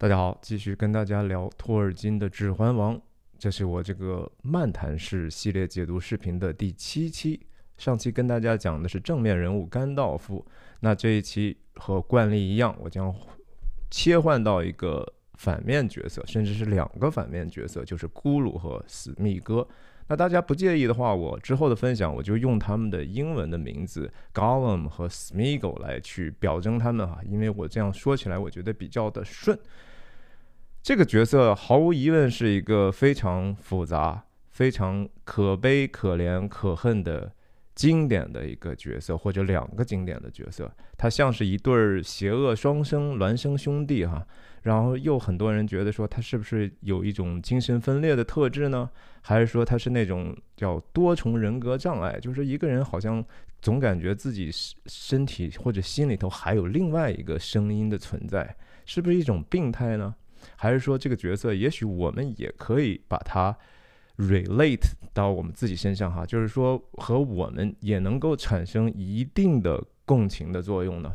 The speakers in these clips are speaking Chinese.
大家好，继续跟大家聊托尔金的《指环王》，这是我这个漫谈式系列解读视频的第七期。上期跟大家讲的是正面人物甘道夫，那这一期和惯例一样，我将切换到一个反面角色，甚至是两个反面角色，就是咕噜和史密哥。那大家不介意的话，我之后的分享我就用他们的英文的名字 Gollum 和 Smeagol 来去表征他们哈，因为我这样说起来我觉得比较的顺。这个角色毫无疑问是一个非常复杂、非常可悲、可怜、可恨的经典的一个角色，或者两个经典的角色。他像是一对儿邪恶双生孪生兄弟哈，然后又很多人觉得说他是不是有一种精神分裂的特质呢？还是说他是那种叫多重人格障碍，就是一个人好像总感觉自己身体或者心里头还有另外一个声音的存在，是不是一种病态呢？还是说这个角色，也许我们也可以把它 relate 到我们自己身上哈，就是说和我们也能够产生一定的共情的作用呢？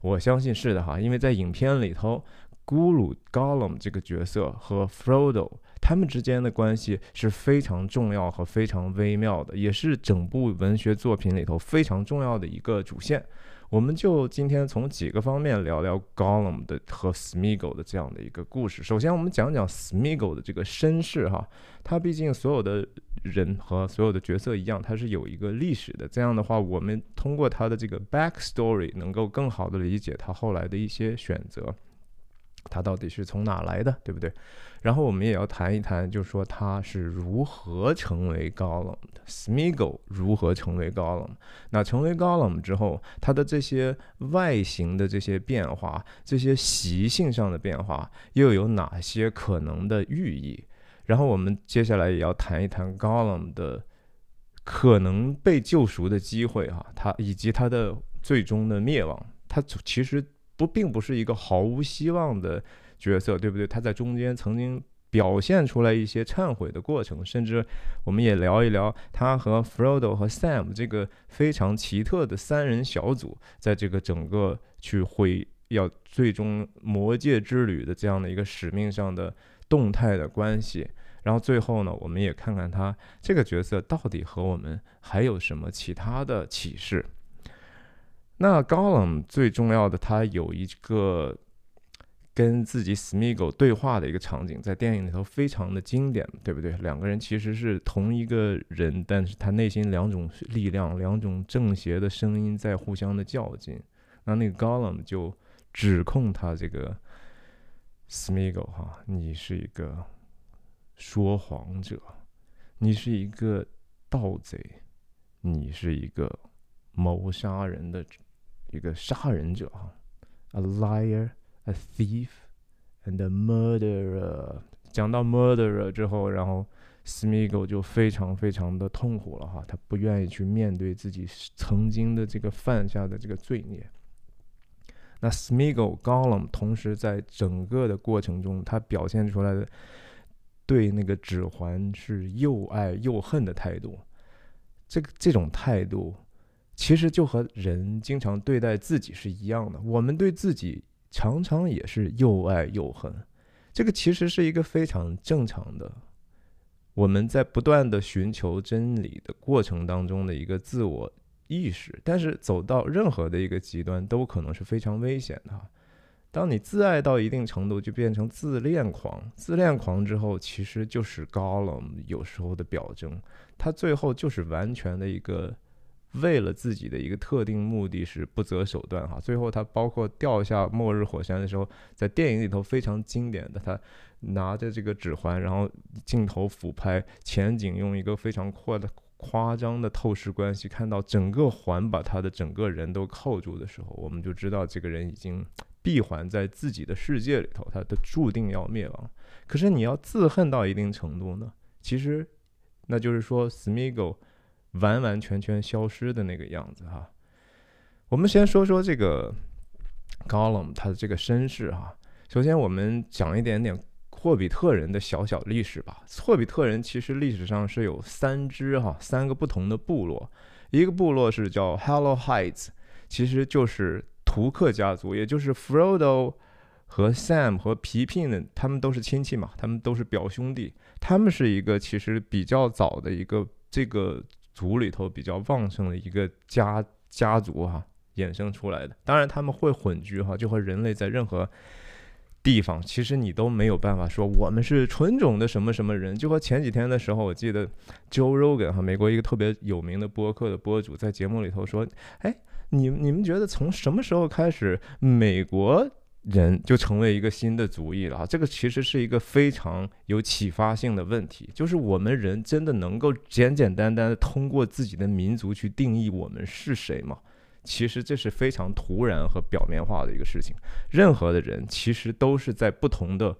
我相信是的哈，因为在影片里头，咕噜 Gollum 这个角色和 Frodo 他们之间的关系是非常重要和非常微妙的，也是整部文学作品里头非常重要的一个主线。我们就今天从几个方面聊聊 Gollum 的和 Smeagol 的这样的一个故事。首先，我们讲讲 Smeagol 的这个身世哈，他毕竟所有的人和所有的角色一样，他是有一个历史的。这样的话，我们通过他的这个 backstory 能够更好的理解他后来的一些选择。它到底是从哪来的，对不对？然后我们也要谈一谈，就是说它是如何成为高冷的，Smeagol 如何成为高冷。那成为高冷之后，它的这些外形的这些变化，这些习性上的变化，又有哪些可能的寓意？然后我们接下来也要谈一谈高冷的可能被救赎的机会，哈，他以及他的最终的灭亡。他其实。不，并不是一个毫无希望的角色，对不对？他在中间曾经表现出来一些忏悔的过程，甚至我们也聊一聊他和 Frodo 和 Sam 这个非常奇特的三人小组，在这个整个去会要最终魔界之旅的这样的一个使命上的动态的关系。然后最后呢，我们也看看他这个角色到底和我们还有什么其他的启示。那高冷最重要的，他有一个跟自己 Smeagol 对话的一个场景，在电影里头非常的经典，对不对？两个人其实是同一个人，但是他内心两种力量、两种正邪的声音在互相的较劲。那那个高冷就指控他这个 Smeagol 哈，你是一个说谎者，你是一个盗贼，你是一个谋杀人的。一个杀人者哈，a liar, a thief, and a murderer。讲到 murderer 之后，然后 Smeagol 就非常非常的痛苦了哈，他不愿意去面对自己曾经的这个犯下的这个罪孽。那 Smeagol Gollum 同时在整个的过程中，他表现出来的对那个指环是又爱又恨的态度，这个这种态度。其实就和人经常对待自己是一样的，我们对自己常常也是又爱又恨，这个其实是一个非常正常的，我们在不断的寻求真理的过程当中的一个自我意识，但是走到任何的一个极端都可能是非常危险的。当你自爱到一定程度，就变成自恋狂，自恋狂之后，其实就是高冷有时候的表征，他最后就是完全的一个。为了自己的一个特定目的是不择手段哈，最后他包括掉下末日火山的时候，在电影里头非常经典的，他拿着这个指环，然后镜头俯拍前景，用一个非常扩的夸张的透视关系，看到整个环把他的整个人都扣住的时候，我们就知道这个人已经闭环在自己的世界里头，他的注定要灭亡。可是你要自恨到一定程度呢？其实，那就是说，Smeagol。完完全全消失的那个样子哈。我们先说说这个 Gollum 他的这个身世哈。首先，我们讲一点点霍比特人的小小历史吧。霍比特人其实历史上是有三支哈，三个不同的部落。一个部落是叫 Hello Heights，其实就是图克家族，也就是 Frodo 和 Sam 和皮皮呢，他们都是亲戚嘛，他们都是表兄弟，他们是一个其实比较早的一个这个族里头比较旺盛的一个家家族哈衍生出来的。当然他们会混居哈，就和人类在任何。地方其实你都没有办法说我们是纯种的什么什么人，就和前几天的时候，我记得 Joe Rogan 哈，美国一个特别有名的播客的播主在节目里头说，哎，你你们觉得从什么时候开始美国人就成为一个新的族裔了啊？这个其实是一个非常有启发性的问题，就是我们人真的能够简简单单的通过自己的民族去定义我们是谁吗？其实这是非常突然和表面化的一个事情。任何的人其实都是在不同的，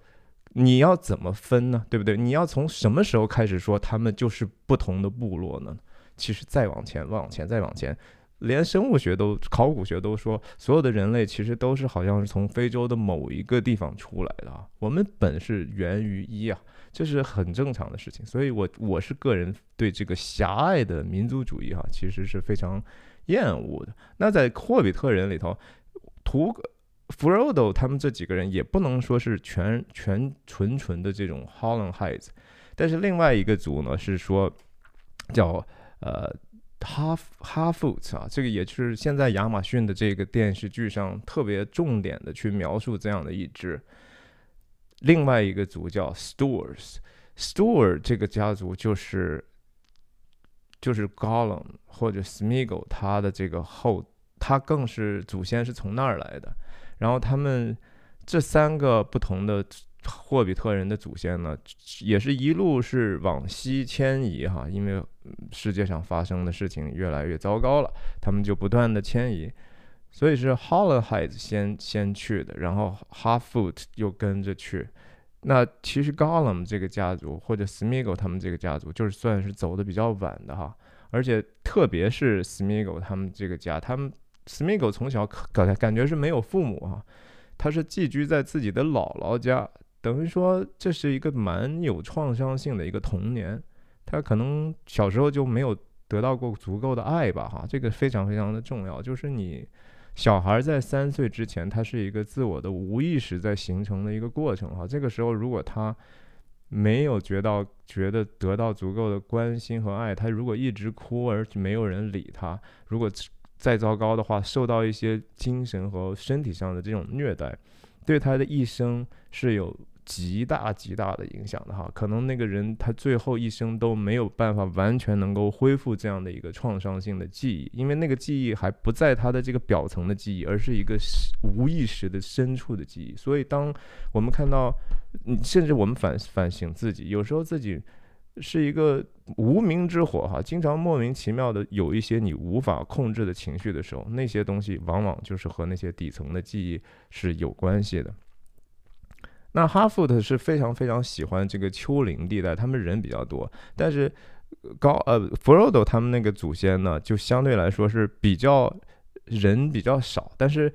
你要怎么分呢？对不对？你要从什么时候开始说他们就是不同的部落呢？其实再往前，往前，再往前，连生物学都、考古学都说，所有的人类其实都是好像是从非洲的某一个地方出来的啊。我们本是源于一啊，这是很正常的事情。所以，我我是个人对这个狭隘的民族主义哈，其实是非常。厌恶的那在霍比特人里头，图弗罗多他们这几个人也不能说是全全纯纯的这种 Holland Heights，但是另外一个族呢是说叫呃 Half Half Foot 啊，这个也是现在亚马逊的这个电视剧上特别重点的去描述这样的一支。另外一个族叫 Stores，Store 这个家族就是。就是 Gollum 或者 Smeagol，他的这个后，他更是祖先是从那儿来的。然后他们这三个不同的霍比特人的祖先呢，也是一路是往西迁移哈，因为世界上发生的事情越来越糟糕了，他们就不断的迁移。所以是 h o l l o h e i d 先先去的，然后 Halffoot 又跟着去。那其实 Gollum 这个家族或者 Smeagol 他们这个家族，就是算是走的比较晚的哈，而且特别是 Smeagol 他们这个家，他们 Smeagol 从小感感觉是没有父母哈，他是寄居在自己的姥姥家，等于说这是一个蛮有创伤性的一个童年，他可能小时候就没有得到过足够的爱吧哈，这个非常非常的重要，就是你。小孩在三岁之前，他是一个自我的无意识在形成的一个过程哈。这个时候，如果他没有觉到觉得得到足够的关心和爱，他如果一直哭而没有人理他，如果再糟糕的话，受到一些精神和身体上的这种虐待，对他的一生是有。极大极大的影响的哈，可能那个人他最后一生都没有办法完全能够恢复这样的一个创伤性的记忆，因为那个记忆还不在他的这个表层的记忆，而是一个无意识的深处的记忆。所以，当我们看到，甚至我们反反省自己，有时候自己是一个无名之火哈，经常莫名其妙的有一些你无法控制的情绪的时候，那些东西往往就是和那些底层的记忆是有关系的。那哈佛特是非常非常喜欢这个丘陵地带，他们人比较多，但是高呃弗罗多他们那个祖先呢，就相对来说是比较人比较少，但是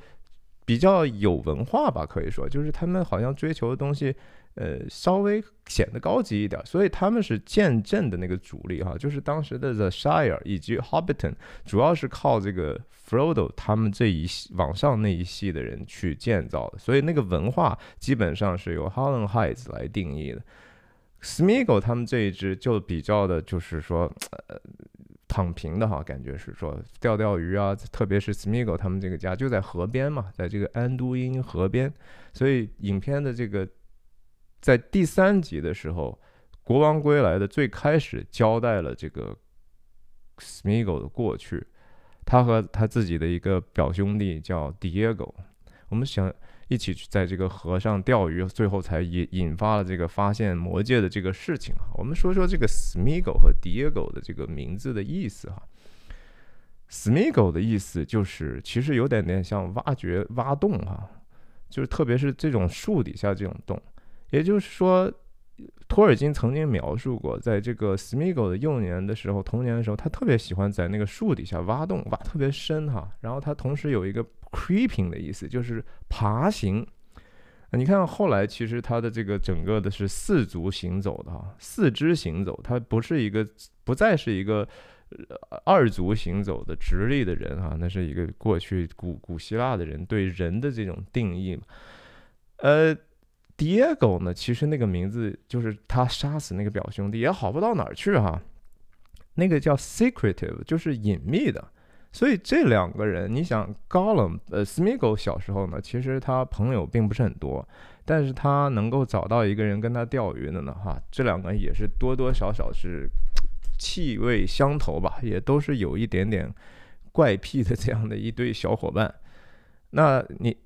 比较有文化吧，可以说就是他们好像追求的东西。呃，稍微显得高级一点，所以他们是建镇的那个主力哈，就是当时的 The Shire 以及 Hobbiton，主要是靠这个 Frodo 他们这一系往上那一系的人去建造的，所以那个文化基本上是由 Holland Heights 来定义的。Smeagol 他们这一支就比较的，就是说呃躺平的哈，感觉是说钓钓鱼啊，特别是 Smeagol 他们这个家就在河边嘛，在这个安都因河边，所以影片的这个。在第三集的时候，《国王归来》的最开始交代了这个 Smeagol 的过去，他和他自己的一个表兄弟叫 Diego，我们想一起去在这个河上钓鱼，最后才引引发了这个发现魔戒的这个事情啊。我们说说这个 Smeagol 和 Diego 的这个名字的意思哈。Smeagol 的意思就是其实有点点像挖掘、挖洞哈，就是特别是这种树底下这种洞。也就是说，托尔金曾经描述过，在这个 Smeagol 的幼年的时候，童年的时候，他特别喜欢在那个树底下挖洞，挖特别深哈。然后他同时有一个 creeping 的意思，就是爬行。你看后来，其实他的这个整个的是四足行走的哈，四肢行走，他不是一个，不再是一个二足行走的直立的人哈，那是一个过去古古希腊的人对人的这种定义。呃，Diego 呢，其实那个名字就是他杀死那个表兄弟也好不到哪儿去哈，那个叫 secretive，就是隐秘的。所以这两个人，你想 Gollum，呃，Smeagol 小时候呢，其实他朋友并不是很多，但是他能够找到一个人跟他钓鱼的呢，哈，这两个人也是多多少少是气味相投吧，也都是有一点点怪癖的这样的一对小伙伴。那你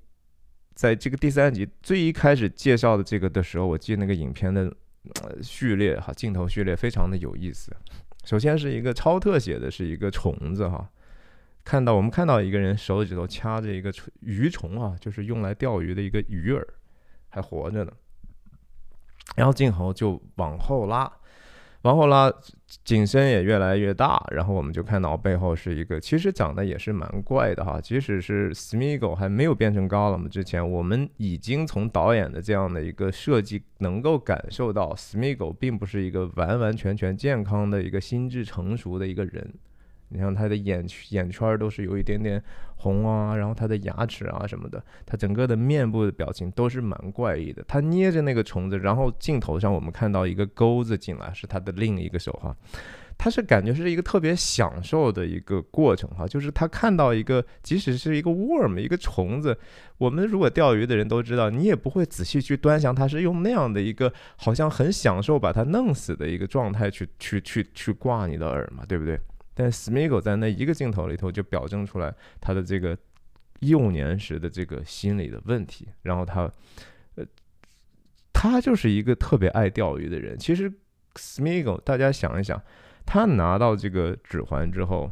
在这个第三集最一开始介绍的这个的时候，我记得那个影片的序列哈，镜头序列非常的有意思。首先是一个超特写的，是一个虫子哈。看到我们看到一个人手指头掐着一个鱼虫啊，就是用来钓鱼的一个鱼饵，还活着呢。然后镜头就往后拉，往后拉，景深也越来越大。然后我们就看到背后是一个，其实长得也是蛮怪的哈。即使是 Smiggle 还没有变成 Gollum 之前，我们已经从导演的这样的一个设计，能够感受到 Smiggle 并不是一个完完全全健康的一个心智成熟的一个人。你像他的眼眼圈都是有一点点红啊，然后他的牙齿啊什么的，他整个的面部的表情都是蛮怪异的。他捏着那个虫子，然后镜头上我们看到一个钩子进来，是他的另一个手哈。他是感觉是一个特别享受的一个过程哈，就是他看到一个，即使是一个 worm 一个虫子，我们如果钓鱼的人都知道，你也不会仔细去端详，他是用那样的一个好像很享受把它弄死的一个状态去去去去挂你的饵嘛，对不对？但 Smigol 在那一个镜头里头就表征出来他的这个幼年时的这个心理的问题，然后他，呃，他就是一个特别爱钓鱼的人。其实 Smigol，大家想一想，他拿到这个指环之后，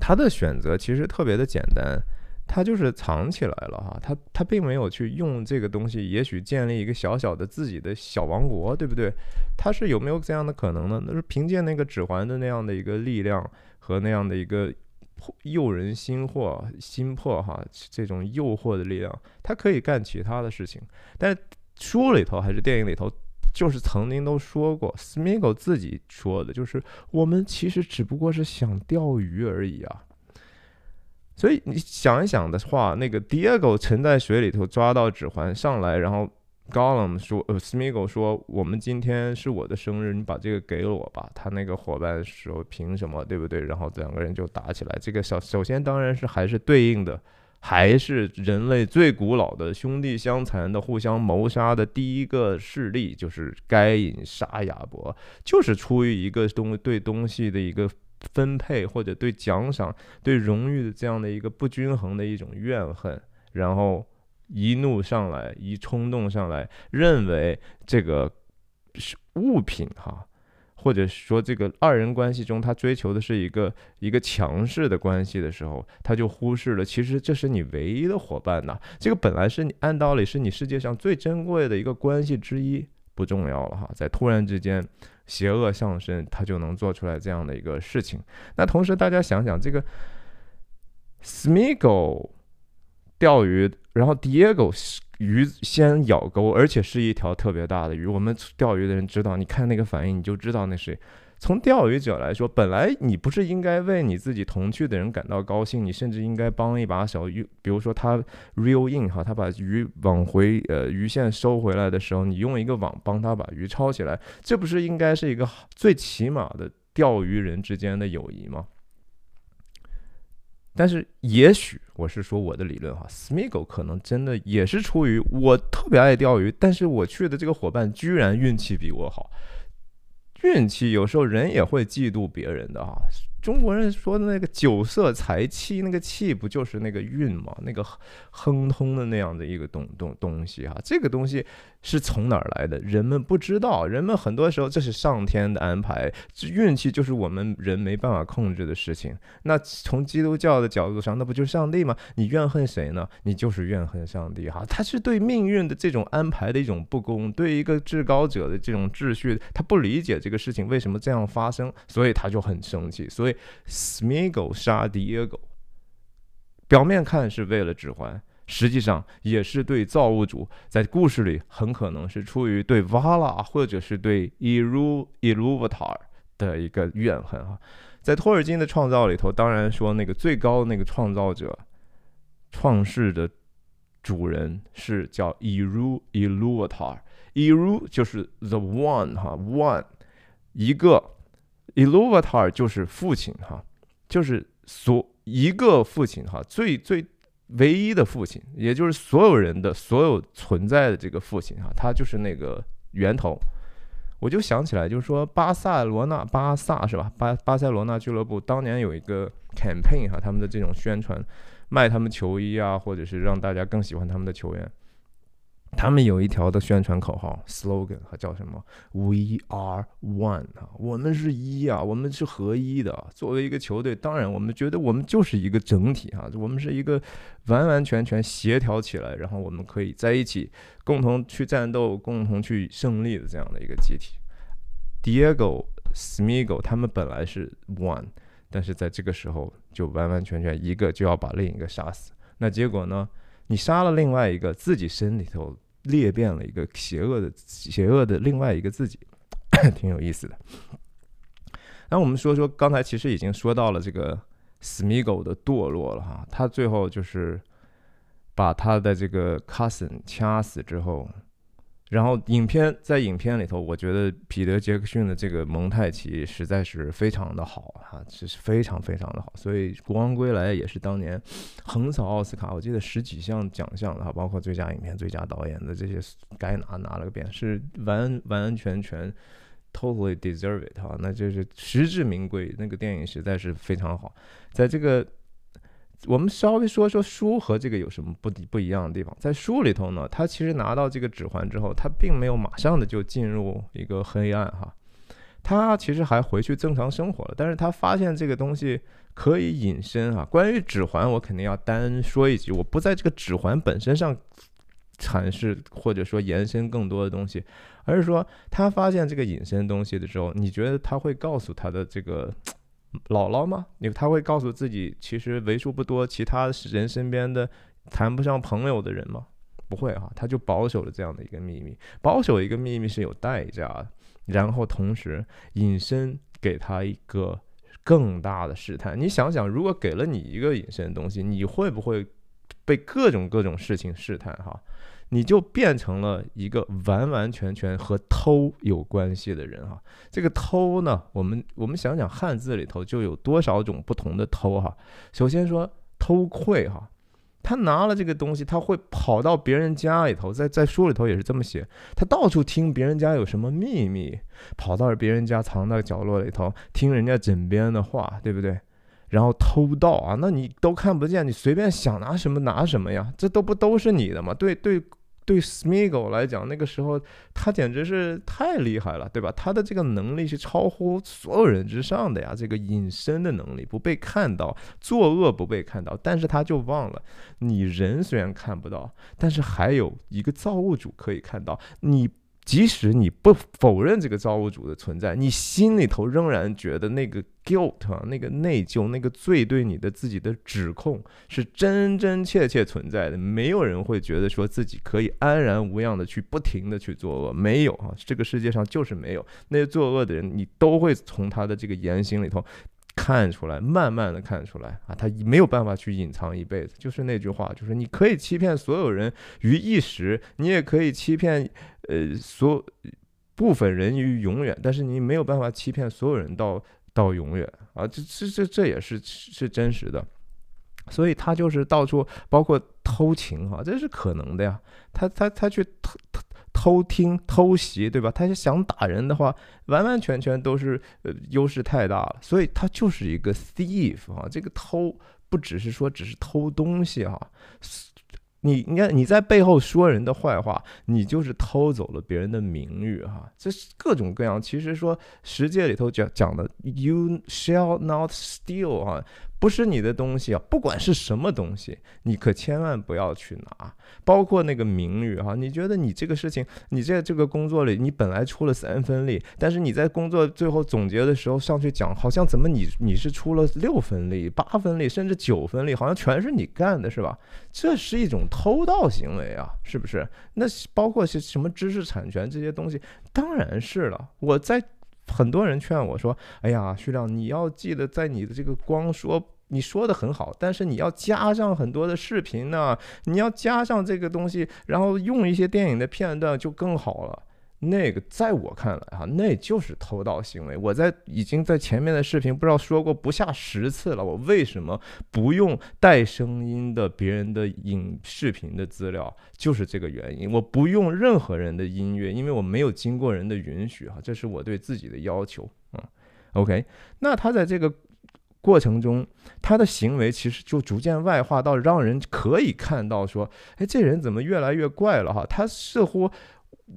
他的选择其实特别的简单。他就是藏起来了哈，他他并没有去用这个东西，也许建立一个小小的自己的小王国，对不对？他是有没有这样的可能呢？那是凭借那个指环的那样的一个力量和那样的一个诱人心惑心魄哈，这种诱惑的力量，他可以干其他的事情。但书里头还是电影里头，就是曾经都说过，Smiggle 自己说的，就是我们其实只不过是想钓鱼而已啊。所以你想一想的话，那个 Diego 沉在水里头抓到指环上来，然后 Gollum 说，呃，Smigo 说，我们今天是我的生日，你把这个给我吧。他那个伙伴说，凭什么，对不对？然后两个人就打起来。这个小首先当然是还是对应的，还是人类最古老的兄弟相残的互相谋杀的第一个事例，就是该隐杀亚伯，就是出于一个东对东西的一个。分配或者对奖赏、对荣誉的这样的一个不均衡的一种怨恨，然后一怒上来，一冲动上来，认为这个是物品哈，或者说这个二人关系中他追求的是一个一个强势的关系的时候，他就忽视了，其实这是你唯一的伙伴呐，这个本来是你按道理是你世界上最珍贵的一个关系之一，不重要了哈，在突然之间。邪恶上身，他就能做出来这样的一个事情。那同时，大家想想，这个 Smiggle 钓鱼，然后 Diego 鱼先咬钩，而且是一条特别大的鱼。我们钓鱼的人知道，你看那个反应，你就知道那是。从钓鱼者来说，本来你不是应该为你自己同去的人感到高兴，你甚至应该帮一把小。鱼，比如说他 reel in 哈，他把鱼往回呃鱼线收回来的时候，你用一个网帮他把鱼抄起来，这不是应该是一个最起码的钓鱼人之间的友谊吗？但是也许我是说我的理论哈，Smeagol 可能真的也是出于我特别爱钓鱼，但是我去的这个伙伴居然运气比我好。运气有时候人也会嫉妒别人的啊。中国人说的那个酒色财气，那个气不就是那个运吗？那个亨通的那样的一个东东东西啊，这个东西是从哪儿来的？人们不知道，人们很多时候这是上天的安排，运气就是我们人没办法控制的事情。那从基督教的角度上，那不就是上帝吗？你怨恨谁呢？你就是怨恨上帝哈。他是对命运的这种安排的一种不公，对一个至高者的这种秩序，他不理解这个事情为什么这样发生，所以他就很生气，所以。Smeagol 杀 Diego，表面看是为了指环，实际上也是对造物主在故事里很可能是出于对 Vala 或者是对 Ilu Iluvatar 的一个怨恨啊。在托尔金的创造里头，当然说那个最高那个创造者、创世的主人是叫 Eru Iluvatar，Eru 就是 the one 哈 one 一个，Iluvatar 就是父亲哈，就是所一个父亲哈，最最唯一的父亲，也就是所有人的所有存在的这个父亲啊，他就是那个源头。我就想起来，就是说巴塞罗那巴萨是吧？巴巴塞罗那俱乐部当年有一个 campaign 哈，他们的这种宣传，卖他们球衣啊，或者是让大家更喜欢他们的球员。他们有一条的宣传口号 slogan，叫什么？We are one 啊，我们是一啊，我们是合一的。作为一个球队，当然我们觉得我们就是一个整体啊，我们是一个完完全全协调起来，然后我们可以在一起共同去战斗，共同去胜利的这样的一个集体。Diego Smigo 他们本来是 one，但是在这个时候就完完全全一个就要把另一个杀死。那结果呢？你杀了另外一个，自己身里头。裂变了一个邪恶的、邪恶的另外一个自己，挺有意思的。那我们说说，刚才其实已经说到了这个 Smiggle 的堕落了哈，他最后就是把他的这个 cousin 掐死之后。然后影片在影片里头，我觉得彼得·杰克逊的这个蒙太奇实在是非常的好哈，这是非常非常的好。所以《国王归来》也是当年横扫奥斯卡，我记得十几项奖项哈，包括最佳影片、最佳导演的这些该拿拿了个遍，是完完完全全 totally deserve it 哈，那就是实至名归。那个电影实在是非常好，在这个。我们稍微说说书和这个有什么不不一样的地方。在书里头呢，他其实拿到这个指环之后，他并没有马上的就进入一个黑暗哈，他其实还回去正常生活了。但是他发现这个东西可以隐身啊。关于指环，我肯定要单说一句，我不在这个指环本身上阐释或者说延伸更多的东西，而是说他发现这个隐身东西的时候，你觉得他会告诉他的这个？姥姥吗？你他会告诉自己，其实为数不多其他人身边的谈不上朋友的人吗？不会哈，他就保守了这样的一个秘密。保守一个秘密是有代价的，然后同时隐身给他一个更大的试探。你想想，如果给了你一个隐身的东西，你会不会被各种各种事情试探？哈。你就变成了一个完完全全和偷有关系的人哈。这个偷呢，我们我们想想汉字里头就有多少种不同的偷哈。首先说偷窥哈，他拿了这个东西，他会跑到别人家里头，在在书里头也是这么写，他到处听别人家有什么秘密，跑到别人家藏在角落里头听人家枕边的话，对不对？然后偷盗啊，那你都看不见，你随便想拿什么拿什么呀？这都不都是你的吗？对对。对 Smigo 来讲，那个时候他简直是太厉害了，对吧？他的这个能力是超乎所有人之上的呀，这个隐身的能力，不被看到，作恶不被看到。但是他就忘了，你人虽然看不到，但是还有一个造物主可以看到你。即使你不否认这个造物主的存在，你心里头仍然觉得那个 guilt 啊，那个内疚，那个罪对你的自己的指控是真真切切存在的。没有人会觉得说自己可以安然无恙的去不停的去作恶，没有啊，这个世界上就是没有那些作恶的人，你都会从他的这个言行里头。看出来，慢慢的看出来啊，他没有办法去隐藏一辈子。就是那句话，就是你可以欺骗所有人于一时，你也可以欺骗呃所部分人于永远，但是你没有办法欺骗所有人到到永远啊！这这这这也是是真实的。所以他就是到处包括偷情哈，这是可能的呀。他他他去偷偷。偷听偷袭，对吧？他想打人的话，完完全全都是呃优势太大了，所以他就是一个 thief 啊。这个偷不只是说只是偷东西哈，你你看你在背后说人的坏话，你就是偷走了别人的名誉哈。这是各种各样，其实说十诫里头讲讲的，you shall not steal 啊。不是你的东西啊，不管是什么东西，你可千万不要去拿，包括那个名誉哈。你觉得你这个事情，你在这个工作里，你本来出了三分力，但是你在工作最后总结的时候上去讲，好像怎么你你是出了六分力、八分力，甚至九分力，好像全是你干的，是吧？这是一种偷盗行为啊，是不是？那包括些什么知识产权这些东西，当然是了。我在很多人劝我说：“哎呀，徐亮，你要记得在你的这个光说。”你说的很好，但是你要加上很多的视频呢，你要加上这个东西，然后用一些电影的片段就更好了。那个在我看来哈，那就是偷盗行为。我在已经在前面的视频不知道说过不下十次了。我为什么不用带声音的别人的影视频的资料？就是这个原因。我不用任何人的音乐，因为我没有经过人的允许哈，这是我对自己的要求嗯 OK，那他在这个过程中，他的行为其实就逐渐外化到让人可以看到说，哎，这人怎么越来越怪了哈？他似乎。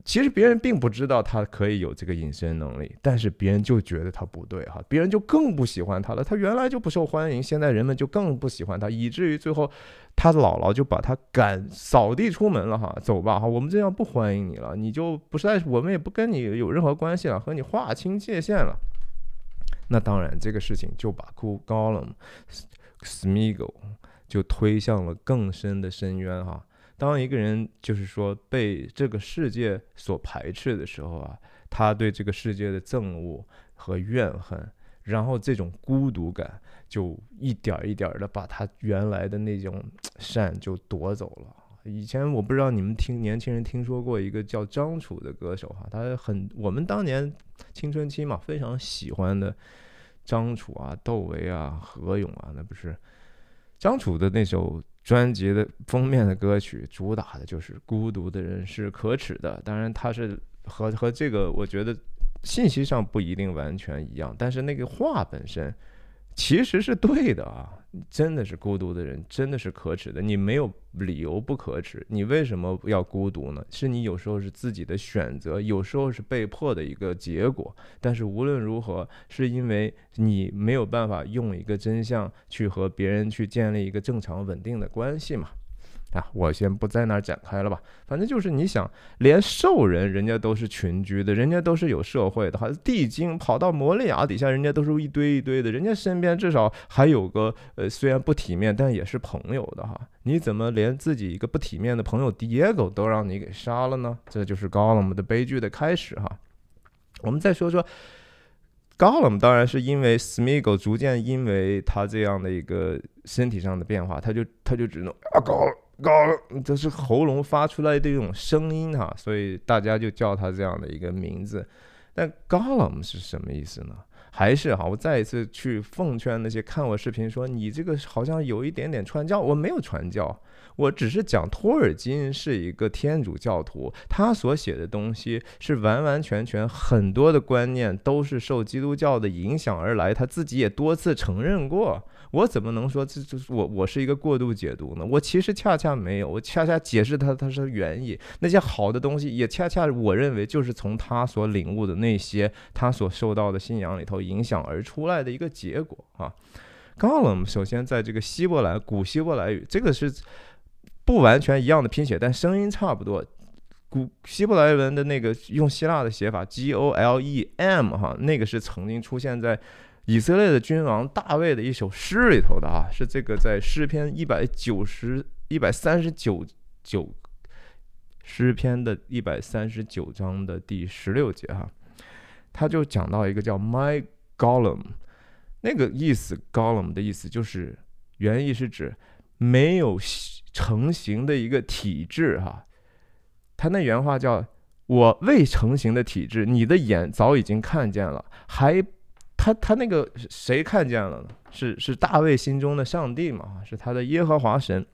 其实别人并不知道他可以有这个隐身能力，但是别人就觉得他不对哈，别人就更不喜欢他了。他原来就不受欢迎，现在人们就更不喜欢他，以至于最后他姥姥就把他赶扫地出门了哈，走吧哈，我们这样不欢迎你了，你就不是在，我们也不跟你有任何关系了，和你划清界限了。那当然，这个事情就把 Cool Gollum Smeagol 就推向了更深的深渊哈。当一个人就是说被这个世界所排斥的时候啊，他对这个世界的憎恶和怨恨，然后这种孤独感就一点一点的把他原来的那种 善就夺走了。以前我不知道你们听年轻人听说过一个叫张楚的歌手哈，他很我们当年青春期嘛非常喜欢的张楚啊、窦唯啊、何勇啊，那不是张楚的那首。专辑的封面的歌曲主打的就是孤独的人是可耻的，当然它是和和这个我觉得信息上不一定完全一样，但是那个话本身。其实是对的啊，真的是孤独的人真的是可耻的。你没有理由不可耻，你为什么要孤独呢？是你有时候是自己的选择，有时候是被迫的一个结果。但是无论如何，是因为你没有办法用一个真相去和别人去建立一个正常稳定的关系嘛。啊，我先不在那儿展开了吧。反正就是你想，连兽人人家都是群居的，人家都是有社会的。哈，地精跑到摩利亚底下，人家都是一堆一堆的，人家身边至少还有个呃，虽然不体面，但也是朋友的哈。你怎么连自己一个不体面的朋友 Diego 都让你给杀了呢？这就是高冷的悲剧的开始哈。我们再说说高冷，当然是因为 Smeagol 逐渐因为他这样的一个身体上的变化，他就他就只能啊高。高，这是喉咙发出来的一种声音哈，所以大家就叫他这样的一个名字。但 Gollum 是什么意思呢？还是哈，我再一次去奉劝那些看我视频说你这个好像有一点点传教，我没有传教，我只是讲托尔金是一个天主教徒，他所写的东西是完完全全很多的观念都是受基督教的影响而来，他自己也多次承认过。我怎么能说这就是我我是一个过度解读呢？我其实恰恰没有，我恰恰解释它它是原意。那些好的东西也恰恰我认为就是从他所领悟的那些他所受到的信仰里头影响而出来的一个结果啊。Gollum 首先在这个希伯来古希伯来语，这个是不完全一样的拼写，但声音差不多。古希伯来文的那个用希腊的写法 G O L E M 哈，那个是曾经出现在。以色列的君王大卫的一首诗里头的啊，是这个在诗篇一百九十一百三十九九诗篇的一百三十九章的第十六节哈，他就讲到一个叫 My Gollum，那个意思 Gollum 的意思就是原意是指没有成型的一个体质哈，他那原话叫我未成型的体质，你的眼早已经看见了，还。他他那个谁看见了呢？是是大卫心中的上帝嘛？是他的耶和华神。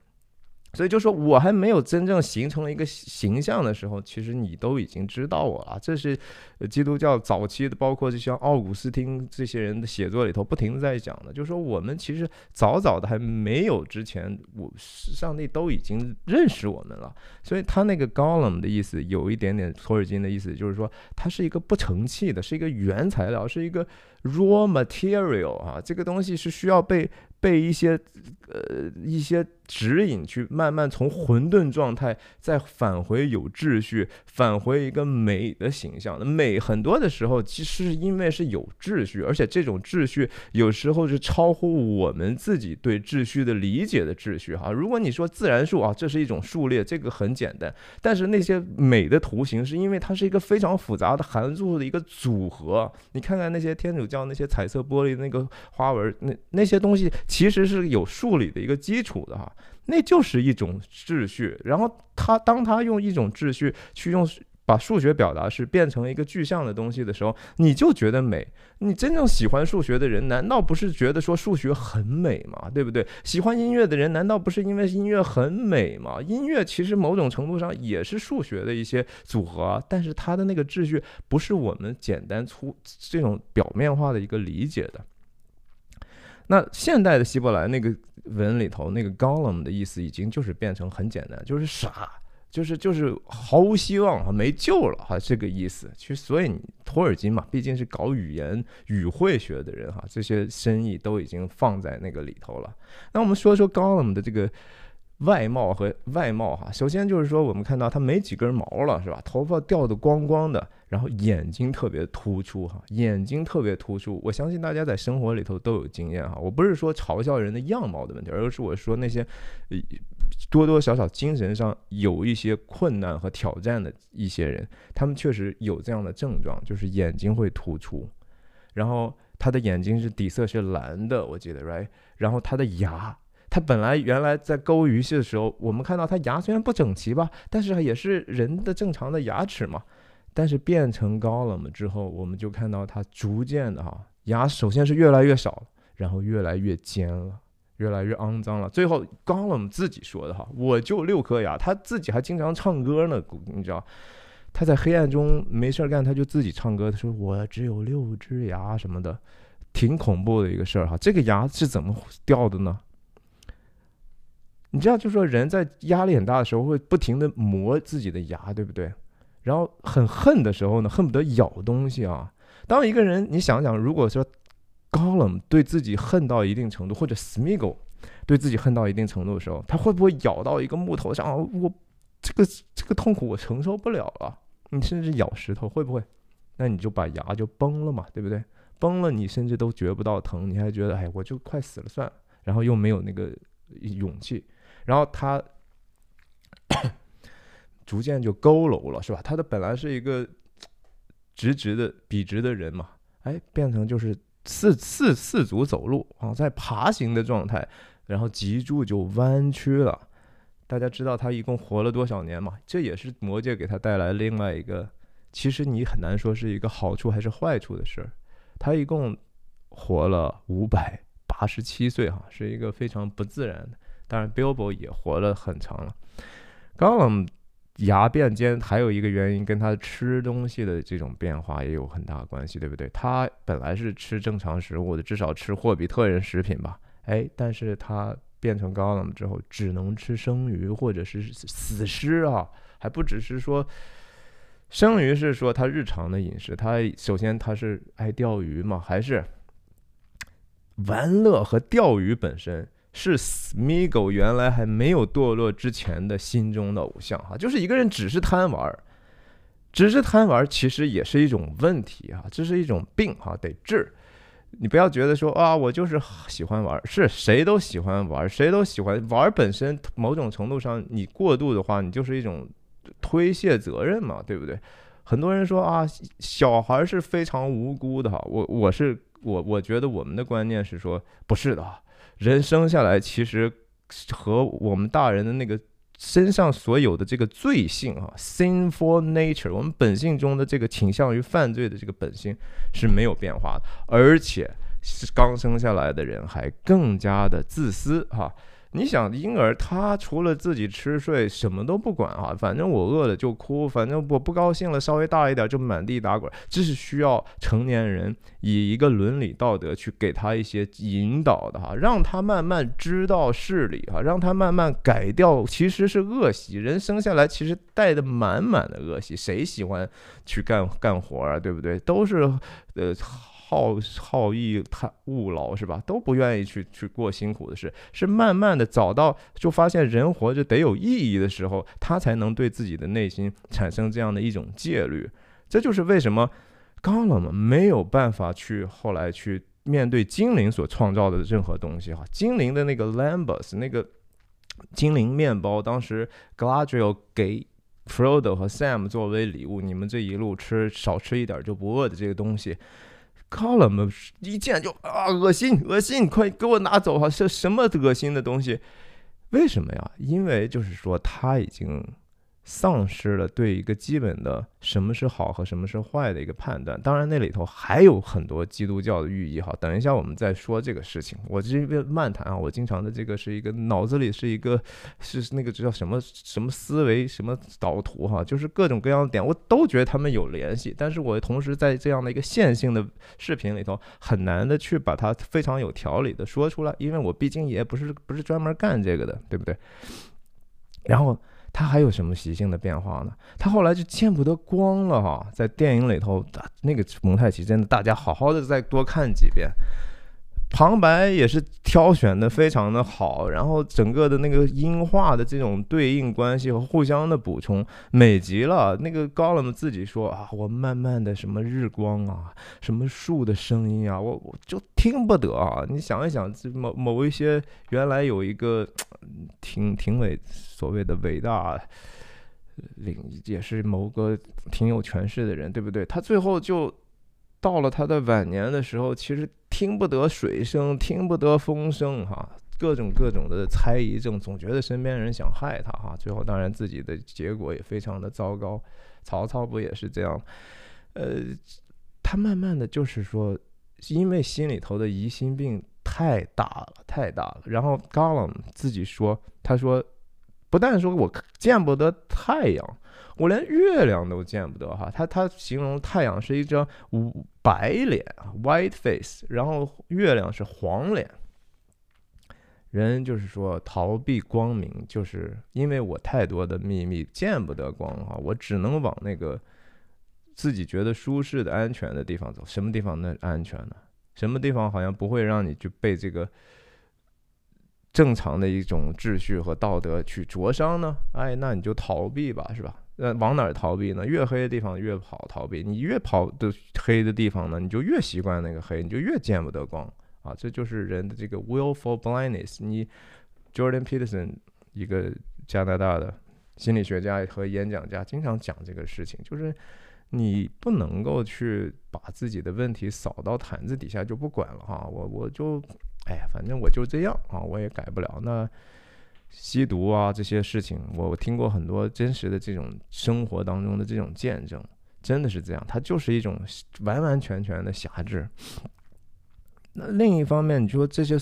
所以就说我还没有真正形成了一个形象的时候，其实你都已经知道我了。这是基督教早期的，包括就像奥古斯丁这些人的写作里头不停的在讲的，就是说我们其实早早的还没有之前，我上帝都已经认识我们了。所以他那个 Gollum 的意思有一点点托尔金的意思，就是说它是一个不成器的，是一个原材料，是一个 raw material 啊，这个东西是需要被。被一些呃一些指引去慢慢从混沌状态再返回有秩序，返回一个美的形象。美很多的时候其实是因为是有秩序，而且这种秩序有时候是超乎我们自己对秩序的理解的秩序哈。如果你说自然数啊，这是一种数列，这个很简单。但是那些美的图形是因为它是一个非常复杂的函数的一个组合。你看看那些天主教。那些彩色玻璃那个花纹，那那些东西其实是有数理的一个基础的哈，那就是一种秩序。然后他当他用一种秩序去用。把数学表达式变成一个具象的东西的时候，你就觉得美。你真正喜欢数学的人，难道不是觉得说数学很美吗？对不对？喜欢音乐的人，难道不是因为音乐很美吗？音乐其实某种程度上也是数学的一些组合，但是它的那个秩序不是我们简单粗这种表面化的一个理解的。那现代的希伯来那个文里头，那个 Golem 的意思已经就是变成很简单，就是傻。就是就是毫无希望啊，没救了哈，这个意思。其实，所以你托尔金嘛，毕竟是搞语言语汇学的人哈，这些深意都已经放在那个里头了。那我们说说高冷的这个外貌和外貌哈。首先就是说，我们看到他没几根毛了，是吧？头发掉的光光的，然后眼睛特别突出哈，眼睛特别突出。我相信大家在生活里头都有经验哈。我不是说嘲笑人的样貌的问题，而是我说那些。多多少少精神上有一些困难和挑战的一些人，他们确实有这样的症状，就是眼睛会突出，然后他的眼睛是底色是蓝的，我记得，right？然后他的牙，他本来原来在勾鱼戏的时候，我们看到他牙虽然不整齐吧，但是也是人的正常的牙齿嘛，但是变成高冷了之后，我们就看到他逐渐的哈，牙首先是越来越少，然后越来越尖了。越来越肮脏了。最后，高冷自己说的哈，我就六颗牙，他自己还经常唱歌呢，你知道？他在黑暗中没事儿干，他就自己唱歌，他说我只有六只牙什么的，挺恐怖的一个事儿哈。这个牙是怎么掉的呢？你知道，就说人在压力很大的时候会不停的磨自己的牙，对不对？然后很恨的时候呢，恨不得咬东西啊。当一个人，你想想，如果说。高冷对自己恨到一定程度，或者 Smiggle 对自己恨到一定程度的时候，他会不会咬到一个木头上？我这个这个痛苦我承受不了了。你甚至咬石头会不会？那你就把牙就崩了嘛，对不对？崩了你甚至都觉不到疼，你还觉得哎我就快死了算了，然后又没有那个勇气，然后他 逐渐就佝偻了，是吧？他的本来是一个直直的笔直的人嘛，哎，变成就是。四四四足走路啊，在爬行的状态，然后脊柱就弯曲了。大家知道他一共活了多少年吗？这也是魔界给他带来另外一个，其实你很难说是一个好处还是坏处的事儿。他一共活了五百八十七岁，哈，是一个非常不自然的。当然，Bilbo 也活了很长了。刚刚。牙变尖还有一个原因，跟他吃东西的这种变化也有很大关系，对不对？他本来是吃正常食物的，至少吃霍比特人食品吧，哎，但是他变成高冷之后，只能吃生鱼或者是死尸啊，还不只是说生鱼是说他日常的饮食，他首先他是爱钓鱼嘛，还是玩乐和钓鱼本身。是 Smiggle 原来还没有堕落之前的心中的偶像哈，就是一个人只是贪玩儿，只是贪玩，其实也是一种问题哈，这是一种病哈，得治。你不要觉得说啊，我就是喜欢玩儿，是谁都喜欢玩儿，谁都喜欢玩儿本身，某种程度上你过度的话，你就是一种推卸责任嘛，对不对？很多人说啊，小孩是非常无辜的哈，我我是我我觉得我们的观念是说不是的。人生下来其实和我们大人的那个身上所有的这个罪性啊，sinful nature，我们本性中的这个倾向于犯罪的这个本性是没有变化的，而且是刚生下来的人还更加的自私哈。你想婴儿他除了自己吃睡什么都不管啊，反正我饿了就哭，反正我不高兴了稍微大一点就满地打滚，这是需要成年人以一个伦理道德去给他一些引导的哈，让他慢慢知道事理哈，让他慢慢改掉其实是恶习，人生下来其实带的满满的恶习，谁喜欢去干干活啊，对不对？都是呃。好好逸贪务劳是吧？都不愿意去去过辛苦的事，是慢慢的找到，就发现人活着得有意义的时候，他才能对自己的内心产生这样的一种戒律。这就是为什么高冷嘛没有办法去后来去面对精灵所创造的任何东西哈。精灵的那个 lambus 那个精灵面包，当时 Gladriel 给 Frodo 和 Sam 作为礼物，你们这一路吃少吃一点就不饿的这个东西。Column 一见就啊恶心恶心，快给我拿走哈！是什么恶心的东西？为什么呀？因为就是说他已经。丧失了对一个基本的什么是好和什么是坏的一个判断。当然，那里头还有很多基督教的寓意哈。等一下我们再说这个事情。我这边漫谈啊，我经常的这个是一个脑子里是一个是那个叫什么什么思维什么导图哈，就是各种各样的点，我都觉得他们有联系。但是我同时在这样的一个线性的视频里头，很难的去把它非常有条理的说出来，因为我毕竟也不是不是专门干这个的，对不对？然后。他还有什么习性的变化呢？他后来就见不得光了哈，在电影里头，那个蒙太奇真的，大家好好的再多看几遍。旁白也是挑选的非常的好，然后整个的那个音画的这种对应关系和互相的补充美极了。那个高冷自己说啊，我慢慢的什么日光啊，什么树的声音啊，我我就听不得啊。你想一想，某某一些原来有一个挺挺伟所谓的伟大领，也是某个挺有权势的人，对不对？他最后就。到了他的晚年的时候，其实听不得水声，听不得风声，哈，各种各种的猜疑症，总觉得身边人想害他，哈，最后当然自己的结果也非常的糟糕。曹操不也是这样？呃，他慢慢的就是说，因为心里头的疑心病太大了，太大了。然后高冷自己说，他说，不但说我见不得太阳。我连月亮都见不得哈，他他形容太阳是一张白脸啊 （white face），然后月亮是黄脸。人就是说逃避光明，就是因为我太多的秘密见不得光哈，我只能往那个自己觉得舒适的安全的地方走。什么地方那安全呢？什么地方好像不会让你去被这个正常的一种秩序和道德去灼伤呢？哎，那你就逃避吧，是吧？呃，往哪儿逃避呢？越黑的地方越跑逃避。你越跑的黑的地方呢，你就越习惯那个黑，你就越见不得光啊！这就是人的这个 willful blindness。你 Jordan Peterson 一个加拿大的心理学家和演讲家经常讲这个事情，就是你不能够去把自己的问题扫到毯子底下就不管了哈。我我就哎呀，反正我就这样啊，我也改不了那。吸毒啊，这些事情，我我听过很多真实的这种生活当中的这种见证，真的是这样，它就是一种完完全全的辖制。那另一方面，你说这些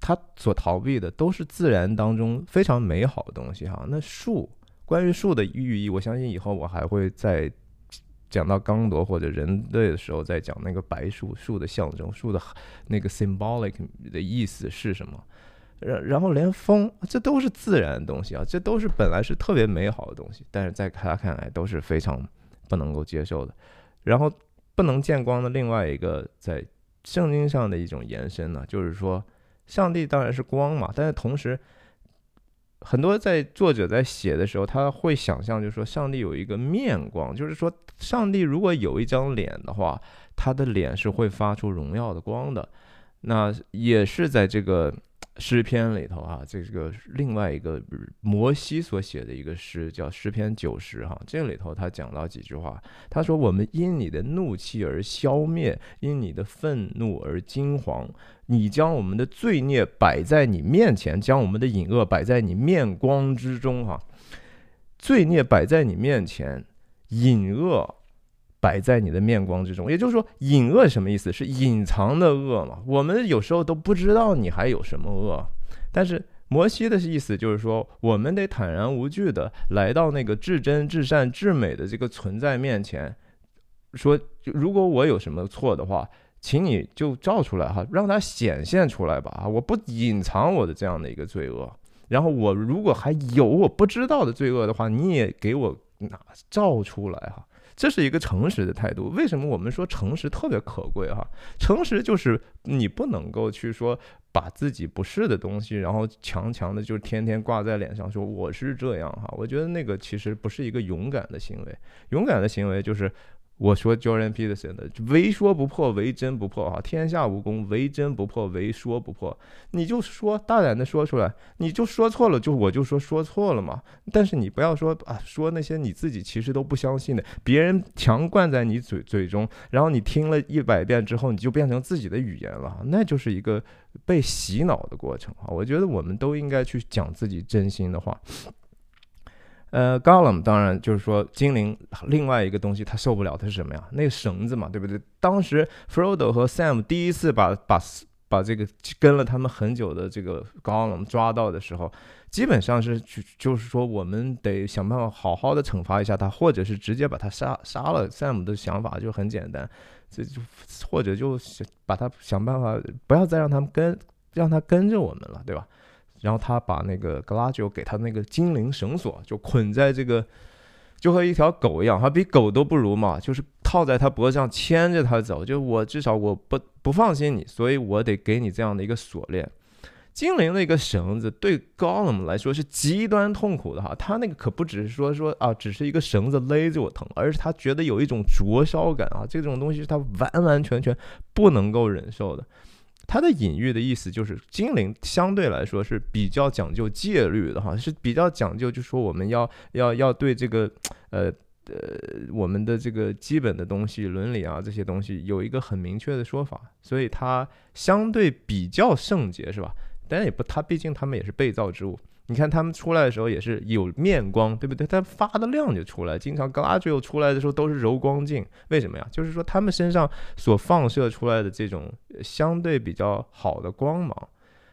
他所逃避的都是自然当中非常美好的东西哈。那树，关于树的寓意，我相信以后我还会再讲到刚铎或者人类的时候再讲那个白树树的象征，树的那个 symbolic 的意思是什么。然然后连风，这都是自然的东西啊，这都是本来是特别美好的东西，但是在他看来都是非常不能够接受的。然后不能见光的另外一个在圣经上的一种延伸呢，就是说上帝当然是光嘛，但是同时很多在作者在写的时候，他会想象就是说上帝有一个面光，就是说上帝如果有一张脸的话，他的脸是会发出荣耀的光的。那也是在这个。诗篇里头啊，这个另外一个摩西所写的一个诗，叫诗篇九十哈。这里头他讲到几句话，他说：“我们因你的怒气而消灭，因你的愤怒而惊惶。你将我们的罪孽摆在你面前，将我们的隐恶摆在你面光之中哈。罪孽摆在你面前，隐恶。”摆在你的面光之中，也就是说，隐恶什么意思？是隐藏的恶嘛？我们有时候都不知道你还有什么恶。但是摩西的意思就是说，我们得坦然无惧的来到那个至真、至善、至美的这个存在面前，说，如果我有什么错的话，请你就照出来哈，让它显现出来吧啊。我不隐藏我的这样的一个罪恶。然后我如果还有我不知道的罪恶的话，你也给我拿照出来哈。这是一个诚实的态度。为什么我们说诚实特别可贵哈？诚实就是你不能够去说把自己不是的东西，然后强强的就天天挂在脸上说我是这样哈。我觉得那个其实不是一个勇敢的行为。勇敢的行为就是我说 Jordan Peterson 的“唯说不破，唯真不破”哈，天下武功唯真不破，唯说不破。你就说，大胆的说出来，你就说错了，就我就说说错了嘛。但是你不要说啊，说那些你自己其实都不相信的，别人强灌在你嘴嘴中，然后你听了一百遍之后，你就变成自己的语言了，那就是一个被洗脑的过程啊。我觉得我们都应该去讲自己真心的话。呃，Gollum 当然就是说精灵，另外一个东西他受不了的是什么呀？那个绳子嘛，对不对？当时 Frodo 和 Sam 第一次把把把这个跟了他们很久的这个 Gollum 抓到的时候，基本上是就就是说我们得想办法好好的惩罚一下他，或者是直接把他杀杀了。Sam 的想法就很简单，这就或者就把他想办法不要再让他们跟让他跟着我们了，对吧？然后他把那个格拉吉欧给他那个精灵绳索就捆在这个，就和一条狗一样，还比狗都不如嘛，就是套在他脖子上牵着他走。就我至少我不不放心你，所以我得给你这样的一个锁链。精灵的一个绳子对高冷来说是极端痛苦的哈，他那个可不只是说说啊，只是一个绳子勒着我疼，而是他觉得有一种灼烧感啊，这种东西是他完完全全不能够忍受的。它的隐喻的意思就是，精灵相对来说是比较讲究戒律的哈，是比较讲究，就说我们要 要要对这个，呃呃，我们的这个基本的东西，伦理啊这些东西有一个很明确的说法，所以它相对比较圣洁，是吧？但也不，它毕竟他们也是被造之物。你看他们出来的时候也是有面光，对不对？他发的亮就出来。经常格拉吉欧出来的时候都是柔光镜，为什么呀？就是说他们身上所放射出来的这种相对比较好的光芒，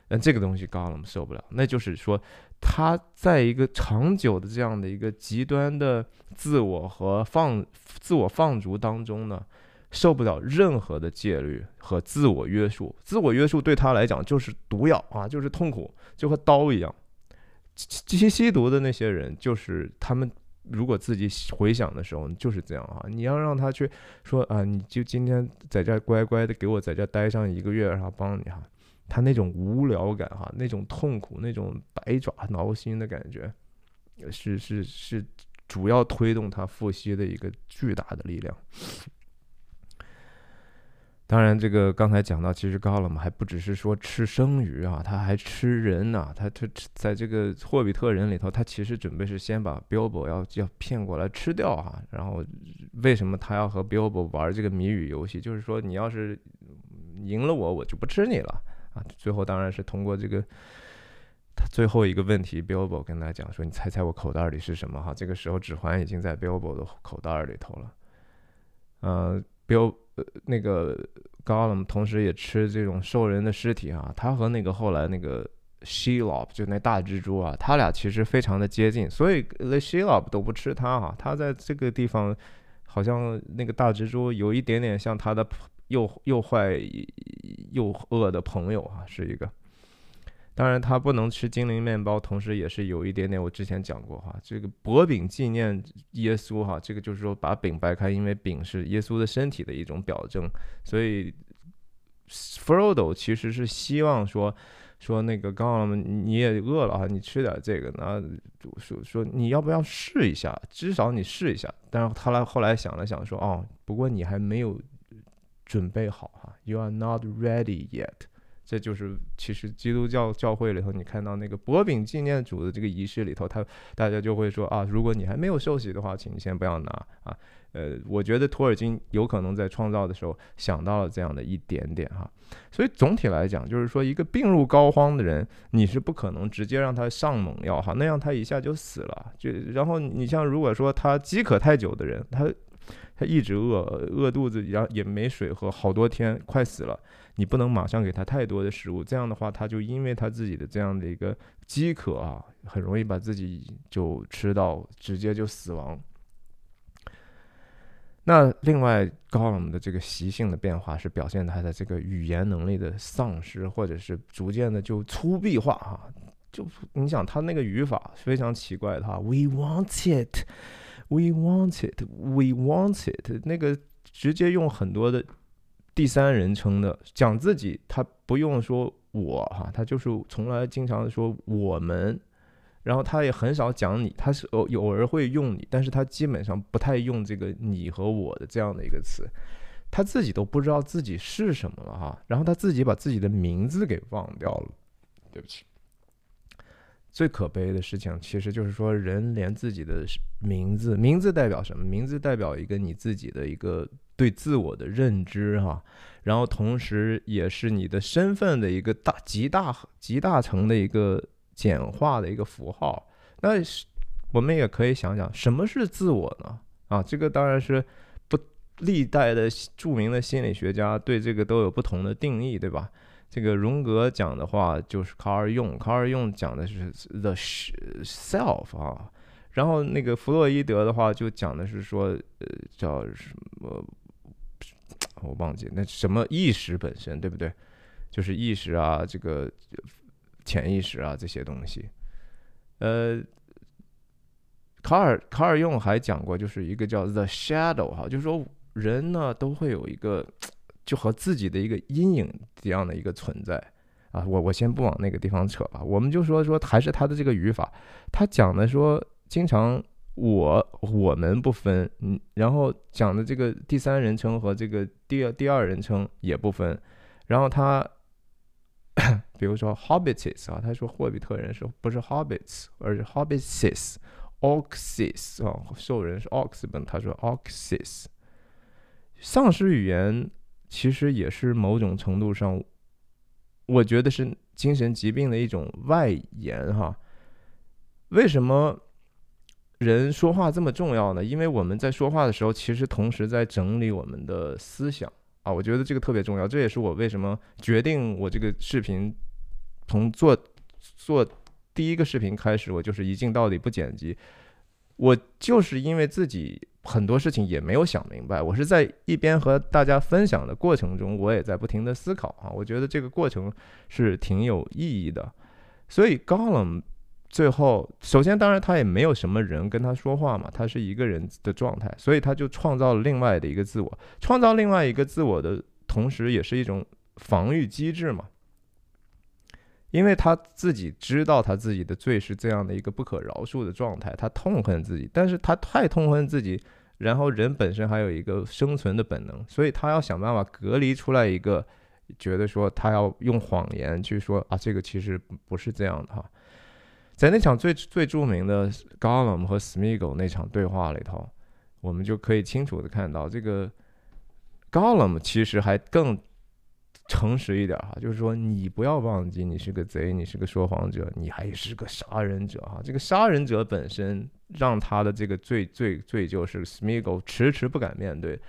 那这个东西高了我们受不了。那就是说他在一个长久的这样的一个极端的自我和放自我放逐当中呢，受不了任何的戒律和自我约束。自我约束对他来讲就是毒药啊，就是痛苦，就和刀一样。这些吸毒的那些人，就是他们如果自己回想的时候，就是这样啊。你要让他去说啊，你就今天在这乖乖的给我在这待上一个月，然后帮你哈，他那种无聊感哈，那种痛苦，那种百爪挠心的感觉，是是是主要推动他复吸的一个巨大的力量。当然，这个刚才讲到，其实高了嘛，还不只是说吃生鱼啊，他还吃人呐。他他在这个霍比特人里头，他其实准备是先把 Bilbo 要要骗过来吃掉哈。然后为什么他要和 Bilbo 玩这个谜语游戏？就是说，你要是赢了我，我就不吃你了啊。最后当然是通过这个他最后一个问题，Bilbo 跟他讲说：“你猜猜我口袋里是什么？”哈，这个时候指环已经在 Bilbo 的口袋里头了。呃，Bil。呃，那个高冷同时也吃这种兽人的尸体啊，他和那个后来那个 Shelob 就那大蜘蛛啊，他俩其实非常的接近，所以 The Shelob 都不吃他啊，他在这个地方好像那个大蜘蛛有一点点像他的又又坏又恶的朋友啊，是一个。当然，他不能吃精灵面包，同时也是有一点点。我之前讲过哈，这个薄饼纪念耶稣哈，这个就是说把饼掰开，因为饼是耶稣的身体的一种表征。所以，Frodo 其实是希望说说那个刚刚你也饿了哈，你吃点这个，那说说你要不要试一下？至少你试一下。但是他来后来想了想说，哦，不过你还没有准备好哈，You are not ready yet。这就是其实基督教教会里头，你看到那个薄饼纪念主的这个仪式里头，他大家就会说啊，如果你还没有受洗的话，请你先不要拿啊。呃，我觉得托尔金有可能在创造的时候想到了这样的一点点哈。所以总体来讲，就是说一个病入膏肓的人，你是不可能直接让他上猛药哈，那样他一下就死了。就然后你像如果说他饥渴太久的人，他他一直饿饿肚子，然后也没水喝，好多天快死了。你不能马上给他太多的食物，这样的话，他就因为他自己的这样的一个饥渴啊，很容易把自己就吃到，直接就死亡。那另外，高冷的这个习性的变化是表现他的这个语言能力的丧失，或者是逐渐的就粗鄙化哈。就你想他那个语法非常奇怪的哈，We want it, we want it, we want it，那个直接用很多的。第三人称的讲自己，他不用说我哈，他就是从来经常说我们，然后他也很少讲你，他是偶偶尔会用你，但是他基本上不太用这个你和我的这样的一个词，他自己都不知道自己是什么了哈，然后他自己把自己的名字给忘掉了，对不起。最可悲的事情，其实就是说，人连自己的名字，名字代表什么？名字代表一个你自己的一个对自我的认知，哈，然后同时也是你的身份的一个大极大极大成的一个简化的一个符号。那我们也可以想想，什么是自我呢？啊，这个当然是不历代的著名的心理学家对这个都有不同的定义，对吧？这个荣格讲的话就是卡尔用，卡尔用讲的是 the self 啊，然后那个弗洛伊德的话就讲的是说，呃，叫什么，我忘记那什么意识本身，对不对？就是意识啊，这个潜意识啊这些东西。呃，卡尔卡尔用还讲过，就是一个叫 the shadow 哈，就是说人呢都会有一个。就和自己的一个阴影这样的一个存在。啊，我我先不往那个地方扯吧，我们就说说还是他的这个语法，他讲的说经常我我们不分，嗯，然后讲的这个第三人称和这个第二第二人称也不分，然后他 比如说 hobbits 啊，他说霍比特人是不是 hobbits，而是 hobbitses，oxes 啊，兽人是 ox 本，他说 oxes，丧尸语言。其实也是某种程度上，我觉得是精神疾病的一种外延哈。为什么人说话这么重要呢？因为我们在说话的时候，其实同时在整理我们的思想啊。我觉得这个特别重要，这也是我为什么决定我这个视频从做做第一个视频开始，我就是一镜到底不剪辑。我就是因为自己很多事情也没有想明白，我是在一边和大家分享的过程中，我也在不停的思考啊。我觉得这个过程是挺有意义的。所以高冷最后，首先当然他也没有什么人跟他说话嘛，他是一个人的状态，所以他就创造了另外的一个自我，创造另外一个自我的同时，也是一种防御机制嘛。因为他自己知道他自己的罪是这样的一个不可饶恕的状态，他痛恨自己，但是他太痛恨自己，然后人本身还有一个生存的本能，所以他要想办法隔离出来一个，觉得说他要用谎言去说啊，这个其实不是这样的哈。在那场最最著名的 Gollum 和 Smeagol 那场对话里头，我们就可以清楚的看到，这个 Gollum 其实还更。诚实一点哈，就是说你不要忘记，你是个贼，你是个说谎者，你还是个杀人者哈。这个杀人者本身让他的这个罪罪罪就是 Smeagol 迟迟不敢面对，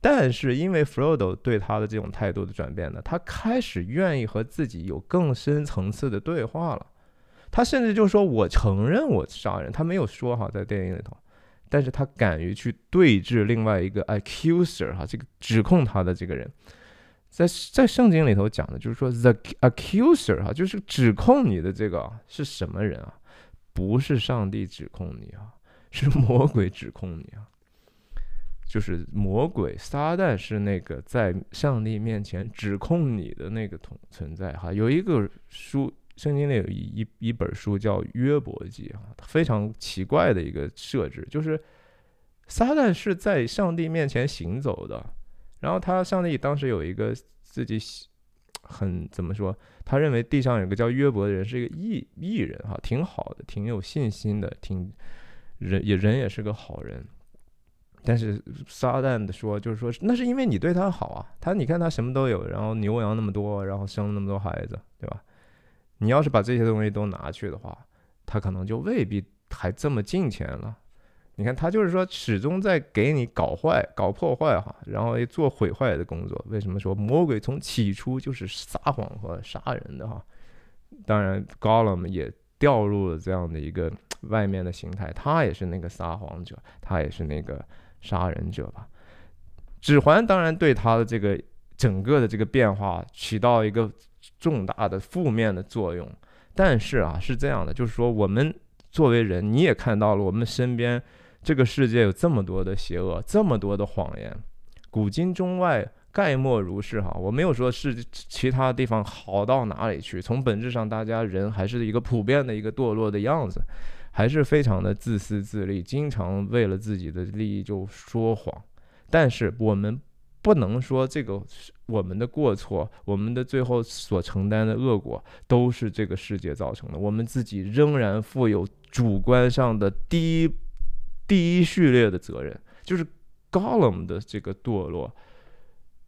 但是因为 Frodo 对他的这种态度的转变呢，他开始愿意和自己有更深层次的对话了。他甚至就说：“我承认我杀人。”他没有说哈，在电影里头，但是他敢于去对峙另外一个 accuser 哈，这个指控他的这个人。在在圣经里头讲的，就是说，the accuser 哈，就是指控你的这个是什么人啊？不是上帝指控你啊，是魔鬼指控你啊。就是魔鬼撒旦是那个在上帝面前指控你的那个同存在哈。有一个书，圣经里有一一一本书叫约伯记啊，非常奇怪的一个设置，就是撒旦是在上帝面前行走的。然后他上帝当时有一个自己很怎么说？他认为地上有个叫约伯的人是一个异异人哈，挺好的，挺有信心的，挺人也人也是个好人。但是撒旦的说就是说那是因为你对他好啊，他你看他什么都有，然后牛羊那么多，然后生了那么多孩子，对吧？你要是把这些东西都拿去的话，他可能就未必还这么敬虔了。你看他就是说，始终在给你搞坏、搞破坏哈，然后做毁坏的工作。为什么说魔鬼从起初就是撒谎和杀人的哈？当然，Gollum 也掉入了这样的一个外面的形态，他也是那个撒谎者，他也是那个杀人者吧？指环当然对他的这个整个的这个变化起到一个重大的负面的作用，但是啊，是这样的，就是说我们作为人，你也看到了我们身边。这个世界有这么多的邪恶，这么多的谎言，古今中外概莫如是哈。我没有说是其他地方好到哪里去，从本质上，大家人还是一个普遍的一个堕落的样子，还是非常的自私自利，经常为了自己的利益就说谎。但是我们不能说这个我们的过错，我们的最后所承担的恶果都是这个世界造成的，我们自己仍然负有主观上的第一第一序列的责任，就是 Gollum 的这个堕落。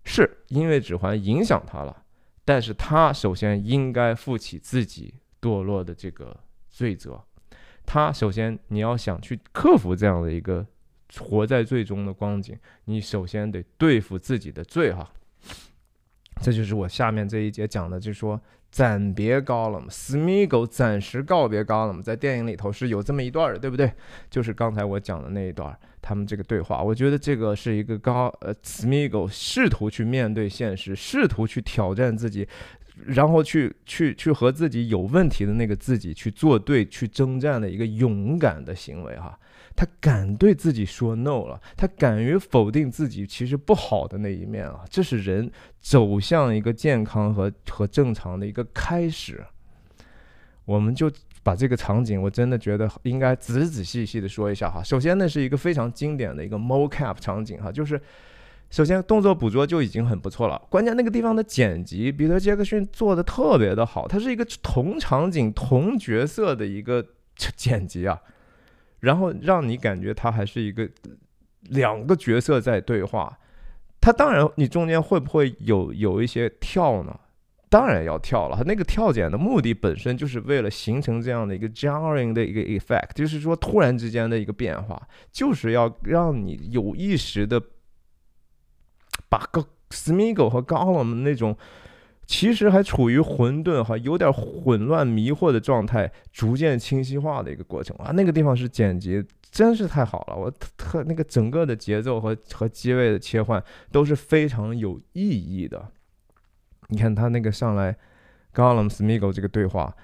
是因为指环影响他了，但是他首先应该负起自己堕落的这个罪责。他首先你要想去克服这样的一个活在罪中的光景，你首先得对付自己的罪哈。这就是我下面这一节讲的，就是说暂别高了嘛，Smeagol 暂时告别高了嘛，在电影里头是有这么一段的，对不对？就是刚才我讲的那一段。他们这个对话，我觉得这个是一个高呃，Smeagol 试图去面对现实，试图去挑战自己，然后去去去和自己有问题的那个自己去作对、去征战的一个勇敢的行为哈。他敢对自己说 no 了，他敢于否定自己其实不好的那一面啊，这是人走向一个健康和和正常的一个开始。我们就。把这个场景，我真的觉得应该仔仔细细的说一下哈。首先，那是一个非常经典的一个 mocap 场景哈，就是首先动作捕捉就已经很不错了，关键那个地方的剪辑，彼得杰克逊做的特别的好，它是一个同场景同角色的一个剪辑啊，然后让你感觉他还是一个两个角色在对话，他当然你中间会不会有有一些跳呢？当然要跳了，他那个跳剪的目的本身就是为了形成这样的一个 jarring 的一个 effect，就是说突然之间的一个变化，就是要让你有意识的把个 smiggle 和 Gollum 那种其实还处于混沌哈，有点混乱迷惑的状态，逐渐清晰化的一个过程啊。那个地方是剪辑，真是太好了，我特那个整个的节奏和和机位的切换都是非常有意义的。你看他那个上来，Gollum Smeagol 这个对话，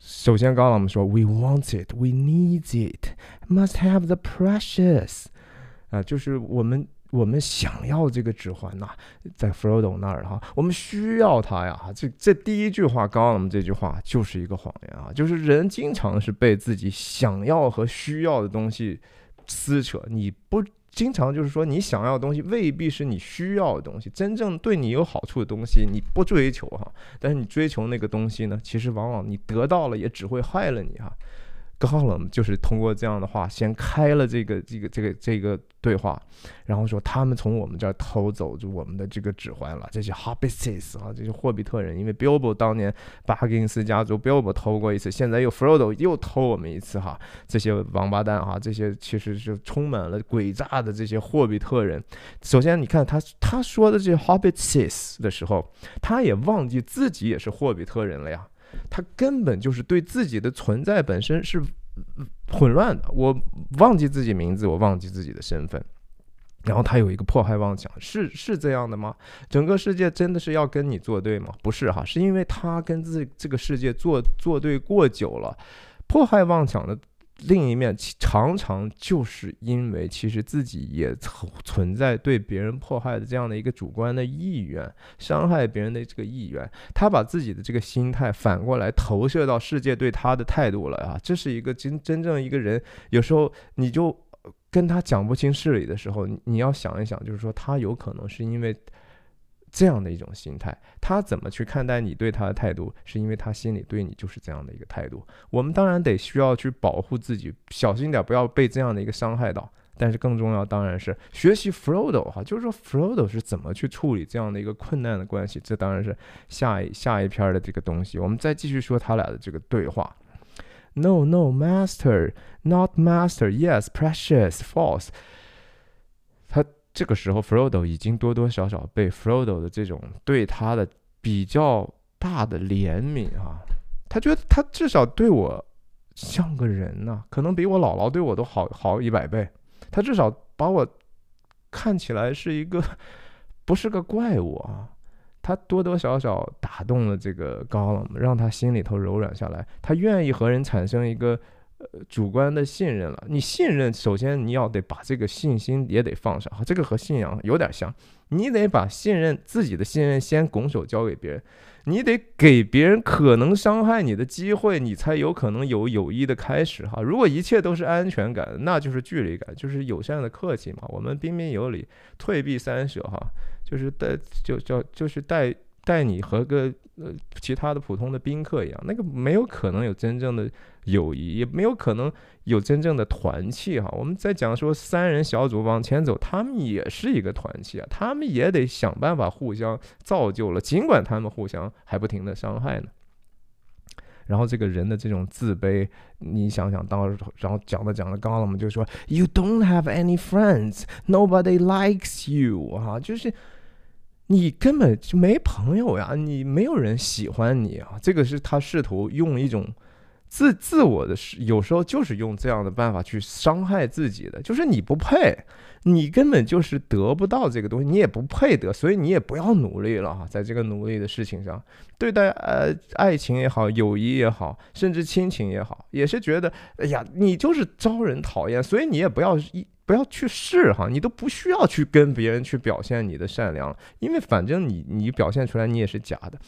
首先 Gollum 说：“We want it, we need it, must have the precious。”啊，就是我们我们想要这个指环呐，在 Frodo 那儿哈，我们需要它呀。这这第一句话刚刚我们这句话就是一个谎言啊，就是人经常是被自己想要和需要的东西撕扯，你不。经常就是说，你想要的东西未必是你需要的东西，真正对你有好处的东西，你不追求哈。但是你追求那个东西呢，其实往往你得到了也只会害了你哈。冷就是通过这样的话，先开了这个这个这个这个对话，然后说他们从我们这儿偷走就我们的这个指环了，这些 Hobbits 啊，这些霍比特人，因为 Bilbo 当年巴金斯家族 Bilbo 偷过一次，现在又 Frodo 又偷我们一次哈，这些王八蛋哈，这些其实是充满了诡诈的这些霍比特人。首先你看他他说的这些 Hobbits 的时候，他也忘记自己也是霍比特人了呀。他根本就是对自己的存在本身是混乱的。我忘记自己名字，我忘记自己的身份。然后他有一个迫害妄想，是是这样的吗？整个世界真的是要跟你作对吗？不是哈，是因为他跟自这个世界作作对过久了，迫害妄想的。另一面，常常就是因为其实自己也存在对别人迫害的这样的一个主观的意愿，伤害别人的这个意愿，他把自己的这个心态反过来投射到世界对他的态度了啊！这是一个真真正一个人，有时候你就跟他讲不清事理的时候，你要想一想，就是说他有可能是因为。这样的一种心态，他怎么去看待你对他的态度，是因为他心里对你就是这样的一个态度。我们当然得需要去保护自己，小心点，不要被这样的一个伤害到。但是更重要当然是学习 Frodo 哈，就是说 Frodo 是怎么去处理这样的一个困难的关系。这当然是下一下一篇的这个东西。我们再继续说他俩的这个对话。No, no, Master, not Master. Yes, precious, false. 这个时候，Frodo 已经多多少少被 Frodo 的这种对他的比较大的怜悯啊，他觉得他至少对我像个人呐，可能比我姥姥对我都好好一百倍。他至少把我看起来是一个 不是个怪物啊。他多多少少打动了这个高冷，让他心里头柔软下来，他愿意和人产生一个呃主观的信任了。你信任，首先你要得把这个信心也得放上，这个和信仰有点像，你得把信任自己的信任先拱手交给别人。你得给别人可能伤害你的机会，你才有可能有友谊的开始哈。如果一切都是安全感，那就是距离感，就是友善的客气嘛。我们彬彬有礼，退避三舍哈，就是带就叫就是带带你和个呃其他的普通的宾客一样，那个没有可能有真正的友谊，也没有可能。有真正的团契哈，我们在讲说三人小组往前走，他们也是一个团契啊，他们也得想办法互相造就了，尽管他们互相还不停的伤害呢。然后这个人的这种自卑，你想想，当时然后讲着讲着，刚刚我们就说，You don't have any friends, nobody likes you 哈，就是你根本就没朋友呀，你没有人喜欢你啊，这个是他试图用一种。自自我的是有时候就是用这样的办法去伤害自己的，就是你不配，你根本就是得不到这个东西，你也不配得，所以你也不要努力了哈，在这个努力的事情上，对待呃爱情也好，友谊也好，甚至亲情也好，也是觉得哎呀，你就是招人讨厌，所以你也不要一不要去试哈，你都不需要去跟别人去表现你的善良，因为反正你你表现出来你也是假的。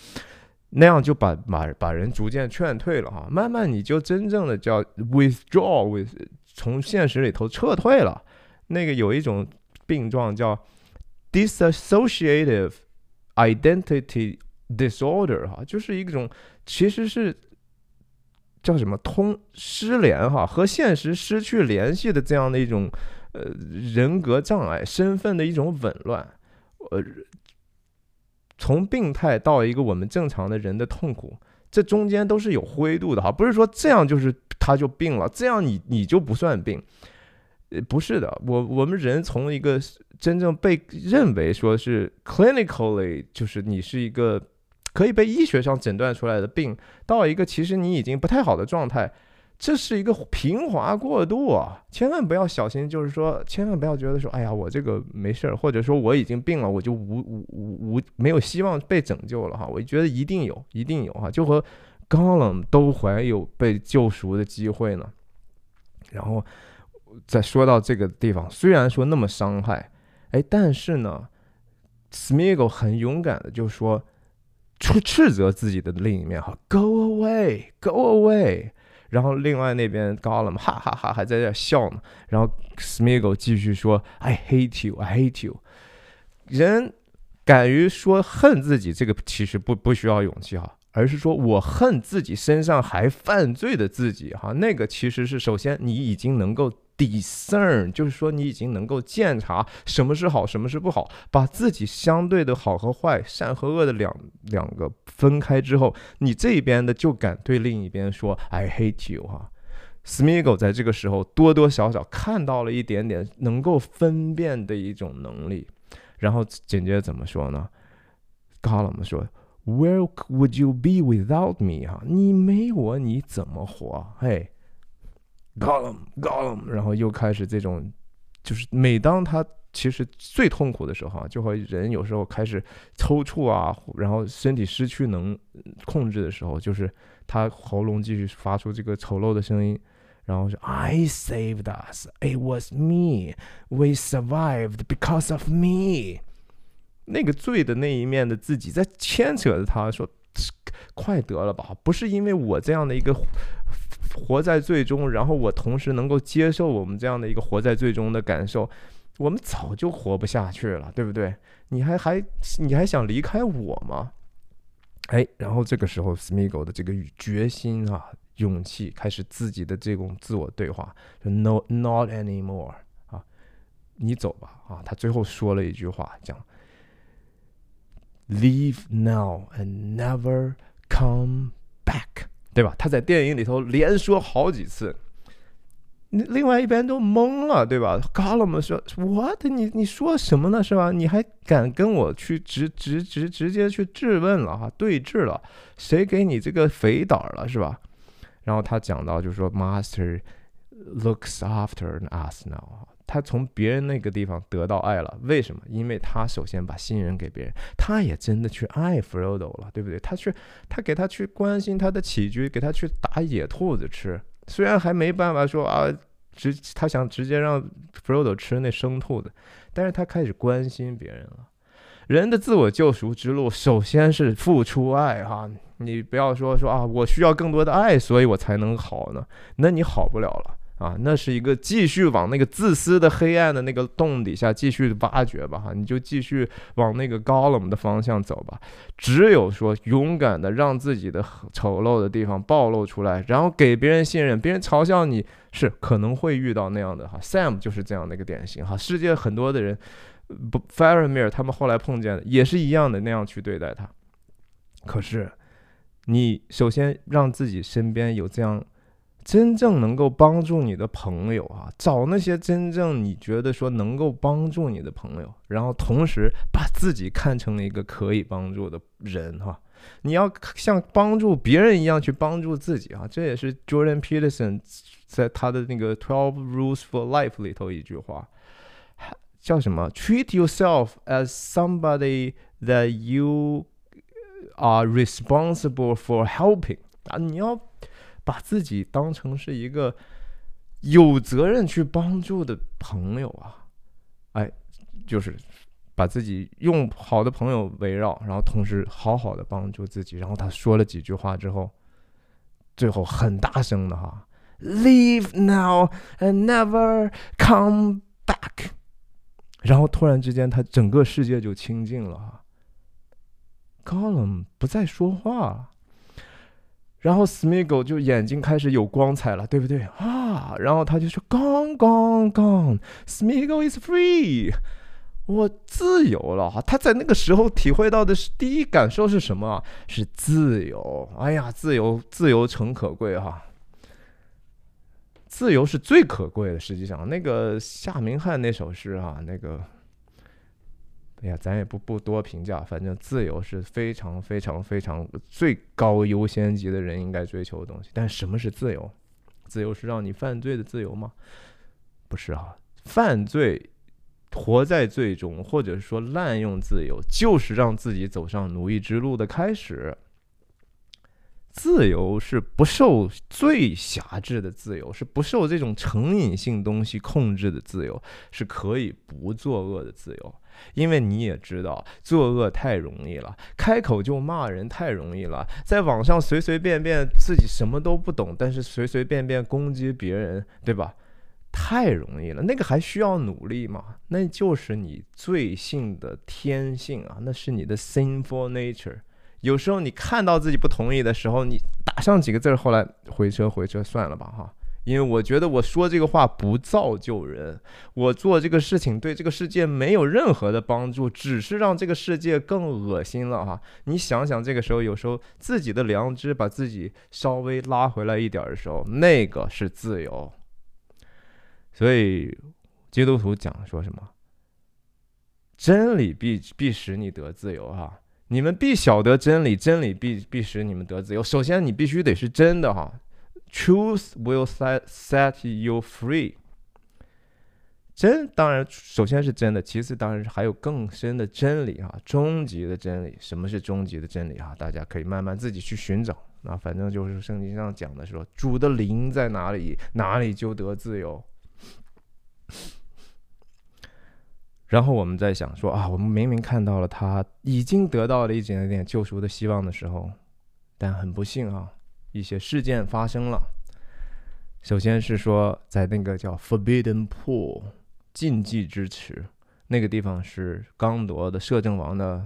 那样就把把把人逐渐劝退了哈，慢慢你就真正的叫 withdraw，with 从现实里头撤退了。那个有一种病状叫 dissociative identity disorder 哈，就是一种其实是叫什么通失联哈，和现实失去联系的这样的一种呃人格障碍，身份的一种紊乱，呃。从病态到一个我们正常的人的痛苦，这中间都是有灰度的哈，不是说这样就是他就病了，这样你你就不算病，呃，不是的，我我们人从一个真正被认为说是 clinically 就是你是一个可以被医学上诊断出来的病，到一个其实你已经不太好的状态。这是一个平滑过渡啊，千万不要小心，就是说，千万不要觉得说，哎呀，我这个没事儿，或者说我已经病了，我就无无无无没有希望被拯救了哈。我觉得一定有，一定有哈，就和高冷都怀有被救赎的机会呢。然后再说到这个地方，虽然说那么伤害，哎，但是呢，Smiggle 很勇敢的就说，斥斥责自己的另一面哈，Go away，Go away。然后另外那边高了嘛，哈哈哈，还在这笑呢。然后 Smiggle 继续说：“I hate you, I hate you。”人敢于说恨自己，这个其实不不需要勇气哈，而是说我恨自己身上还犯罪的自己哈。那个其实是首先你已经能够。Discern 就是说你已经能够鉴察什么是好，什么是不好，把自己相对的好和坏、善和恶的两两个分开之后，你这边的就敢对另一边说 I hate you 哈。Smiggle 在这个时候多多少少看到了一点点能够分辨的一种能力，然后紧接着怎么说呢 g o l l u m 说 Where would you be without me 哈？你没我你怎么活？嘿。Gollum，Gollum，然后又开始这种，就是每当他其实最痛苦的时候，就和人有时候开始抽搐啊，然后身体失去能控制的时候，就是他喉咙继续发出这个丑陋的声音，然后说 I saved us, it was me, we survived because of me。那个醉的那一面的自己在牵扯着他说，快得了吧，不是因为我这样的一个。活在最终，然后我同时能够接受我们这样的一个活在最终的感受，我们早就活不下去了，对不对？你还还你还想离开我吗？哎，然后这个时候，Smiggle 的这个决心啊，勇气开始自己的这种自我对话，就 No, not anymore 啊，你走吧啊。他最后说了一句话，讲 Leave now and never come back。对吧？他在电影里头连说好几次，另外一边都懵了，对吧？高了嘛说，what？你你说什么呢？是吧？你还敢跟我去直直直直接去质问了哈？对峙了？谁给你这个肥胆了？是吧？然后他讲到，就是说，Master looks after us now。他从别人那个地方得到爱了，为什么？因为他首先把信任给别人，他也真的去爱 Frodo 了，对不对？他去，他给他去关心他的起居，给他去打野兔子吃，虽然还没办法说啊，直他想直接让 Frodo 吃那生兔子，但是他开始关心别人了。人的自我救赎之路，首先是付出爱哈。你不要说说啊，我需要更多的爱，所以我才能好呢，那你好不了了。啊，那是一个继续往那个自私的黑暗的那个洞底下继续挖掘吧，哈，你就继续往那个高冷的方向走吧。只有说勇敢的让自己的丑陋的地方暴露出来，然后给别人信任，别人嘲笑你是可能会遇到那样的哈。Sam 就是这样的一个典型哈。世界很多的人，不 Faramir 他们后来碰见的也是一样的那样去对待他。可是，你首先让自己身边有这样。真正能够帮助你的朋友啊，找那些真正你觉得说能够帮助你的朋友，然后同时把自己看成了一个可以帮助的人哈。你要像帮助别人一样去帮助自己啊，这也是 Jordan Peterson 在他的那个 Twelve Rules for Life 里头一句话，叫什么？Treat yourself as somebody that you are responsible for helping 啊，你要。把自己当成是一个有责任去帮助的朋友啊，哎，就是把自己用好的朋友围绕，然后同时好好的帮助自己。然后他说了几句话之后，最后很大声的哈，Leave now and never come back。然后突然之间，他整个世界就清静了哈。高冷不再说话了。然后 Smiggle 就眼睛开始有光彩了，对不对啊？然后他就说：“Gone, gone, gone. Smiggle is free. 我自由了哈。”他在那个时候体会到的是第一感受是什么？是自由。哎呀，自由，自由诚可贵哈。自由是最可贵的。实际上，那个夏明翰那首诗哈，那个。哎呀，咱也不不多评价，反正自由是非常非常非常最高优先级的人应该追求的东西。但什么是自由？自由是让你犯罪的自由吗？不是啊，犯罪、活在罪中，或者说滥用自由，就是让自己走上奴役之路的开始。自由是不受最狭制的自由，是不受这种成瘾性东西控制的自由，是可以不作恶的自由。因为你也知道，作恶太容易了，开口就骂人太容易了，在网上随随便便自己什么都不懂，但是随随便便攻击别人，对吧？太容易了，那个还需要努力吗？那就是你罪性的天性啊，那是你的 sinful nature。有时候你看到自己不同意的时候，你打上几个字，后来回车回车算了吧，哈。因为我觉得我说这个话不造就人，我做这个事情对这个世界没有任何的帮助，只是让这个世界更恶心了哈。你想想，这个时候有时候自己的良知把自己稍微拉回来一点的时候，那个是自由。所以基督徒讲说什么？真理必必使你得自由哈。你们必晓得真理，真理必必使你们得自由。首先，你必须得是真的哈。Truth will set set you free。真当然首先是真的，其次当然是还有更深的真理哈，终极的真理。什么是终极的真理哈？大家可以慢慢自己去寻找。那反正就是圣经上讲的说，主的灵在哪里，哪里就得自由。然后我们在想说啊，我们明明看到了他已经得到了一点点救赎的希望的时候，但很不幸啊。一些事件发生了。首先是说，在那个叫 Forbidden Pool 禁忌之池那个地方，是刚铎的摄政王的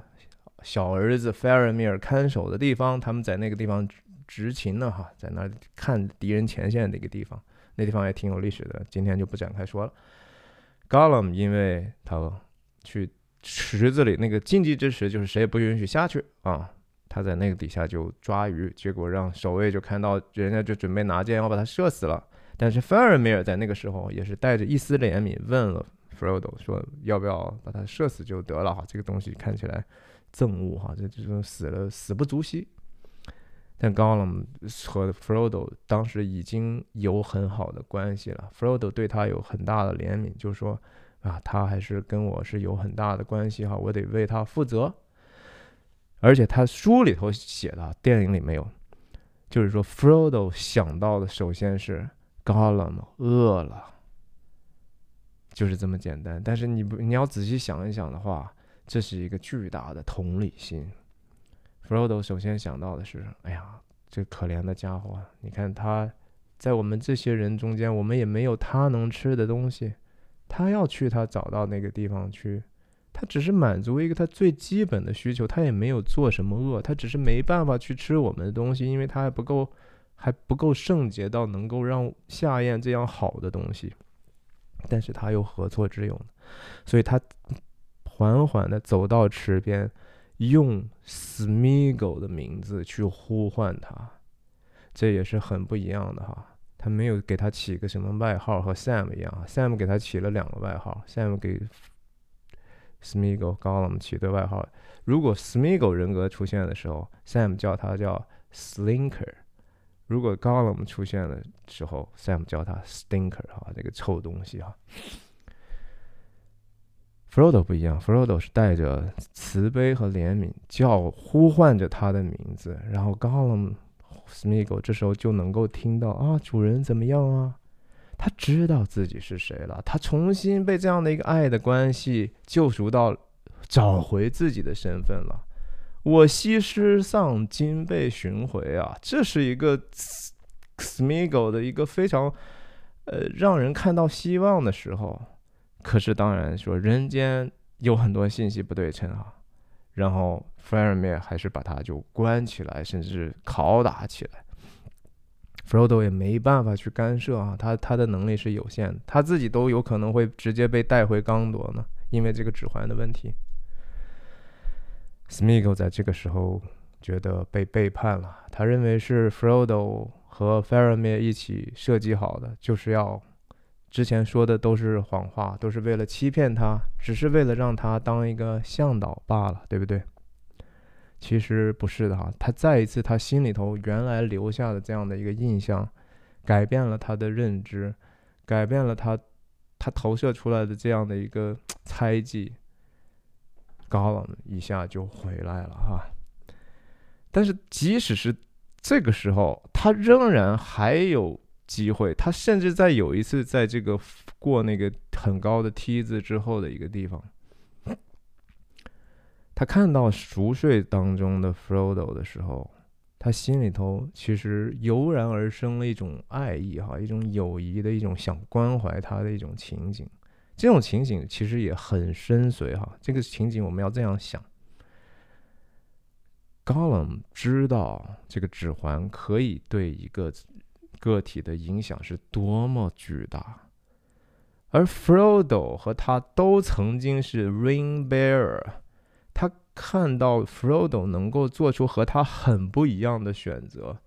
小儿子 Faramir 看守的地方。他们在那个地方执勤呢，哈，在那看敌人前线的一个地方。那地方也挺有历史的，今天就不展开说了。Gollum 因为他去池子里那个禁忌之池，就是谁也不允许下去啊。他在那个底下就抓鱼，结果让守卫就看到人家就准备拿箭要把他射死了。但是费尔米尔在那个时候也是带着一丝怜悯问了 Frodo 说要不要把他射死就得了哈，这个东西看起来憎恶哈，这这种死了死不足惜。但 Gollum 和 Frodo 当时已经有很好的关系了，Frodo 对他有很大的怜悯，就说啊，他还是跟我是有很大的关系哈，我得为他负责。而且他书里头写的，电影里没有。就是说，Frodo 想到的首先是 Gollum 饿了，就是这么简单。但是你不，你要仔细想一想的话，这是一个巨大的同理心。Frodo 首先想到的是，哎呀，这可怜的家伙，你看他在我们这些人中间，我们也没有他能吃的东西，他要去他找到那个地方去。他只是满足一个他最基本的需求，他也没有做什么恶，他只是没办法去吃我们的东西，因为他还不够，还不够圣洁到能够让下咽这样好的东西。但是他又何错之有呢？所以他缓缓地走到池边，用 Smeagol 的名字去呼唤他，这也是很不一样的哈。他没有给他起个什么外号，和 Sam 一样，Sam 给他起了两个外号，Sam 给。Smeagol 高了，我们起对外号。如果 Smeagol 人格出现的时候，Sam 叫他叫 Slinker；如果 Gollum 出现的时候，Sam 叫他 Stinker。哈，这个臭东西哈。Frodo 不一样，Frodo 是带着慈悲和怜悯，叫呼唤着他的名字，然后高了 Smeagol 这时候就能够听到啊，主人怎么样啊？他知道自己是谁了，他重新被这样的一个爱的关系救赎到，找回自己的身份了。我西施丧，金被寻回啊！这是一个 Smeagol 的一个非常呃让人看到希望的时候。可是当然说人间有很多信息不对称啊，然后 Faramir 还是把他就关起来，甚至拷打起来。Frodo 也没办法去干涉啊，他他的能力是有限的，他自己都有可能会直接被带回刚铎呢，因为这个指环的问题。Smeagol 在这个时候觉得被背叛了，他认为是 Frodo 和 Faramir 一起设计好的，就是要之前说的都是谎话，都是为了欺骗他，只是为了让他当一个向导罢了，对不对？其实不是的哈，他再一次，他心里头原来留下的这样的一个印象，改变了他的认知，改变了他，他投射出来的这样的一个 猜忌，高冷一下就回来了哈。但是即使是这个时候，他仍然还有机会，他甚至在有一次在这个过那个很高的梯子之后的一个地方。他看到熟睡当中的 Frodo 的时候，他心里头其实油然而生了一种爱意，哈，一种友谊的一种想关怀他的一种情景。这种情景其实也很深邃，哈。这个情景我们要这样想：Gollum 知道这个指环可以对一个个体的影响是多么巨大，而 Frodo 和他都曾经是 Ring Bearer。他看到 Frodo 能够做出和他很不一样的选择，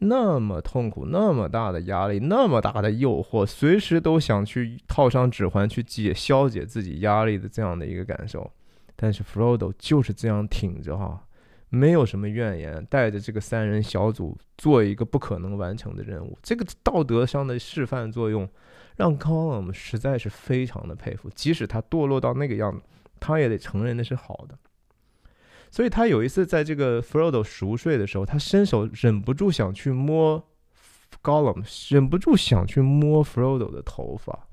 那么痛苦，那么大的压力，那么大的诱惑，随时都想去套上指环去解消解自己压力的这样的一个感受。但是 Frodo 就是这样挺着哈，没有什么怨言，带着这个三人小组做一个不可能完成的任务。这个道德上的示范作用，让高冷实在是非常的佩服，即使他堕落到那个样子。他也得承认那是好的，所以他有一次在这个 Frodo 熟睡的时候，他伸手忍不住想去摸 Gollum，忍不住想去摸 Frodo 的头发。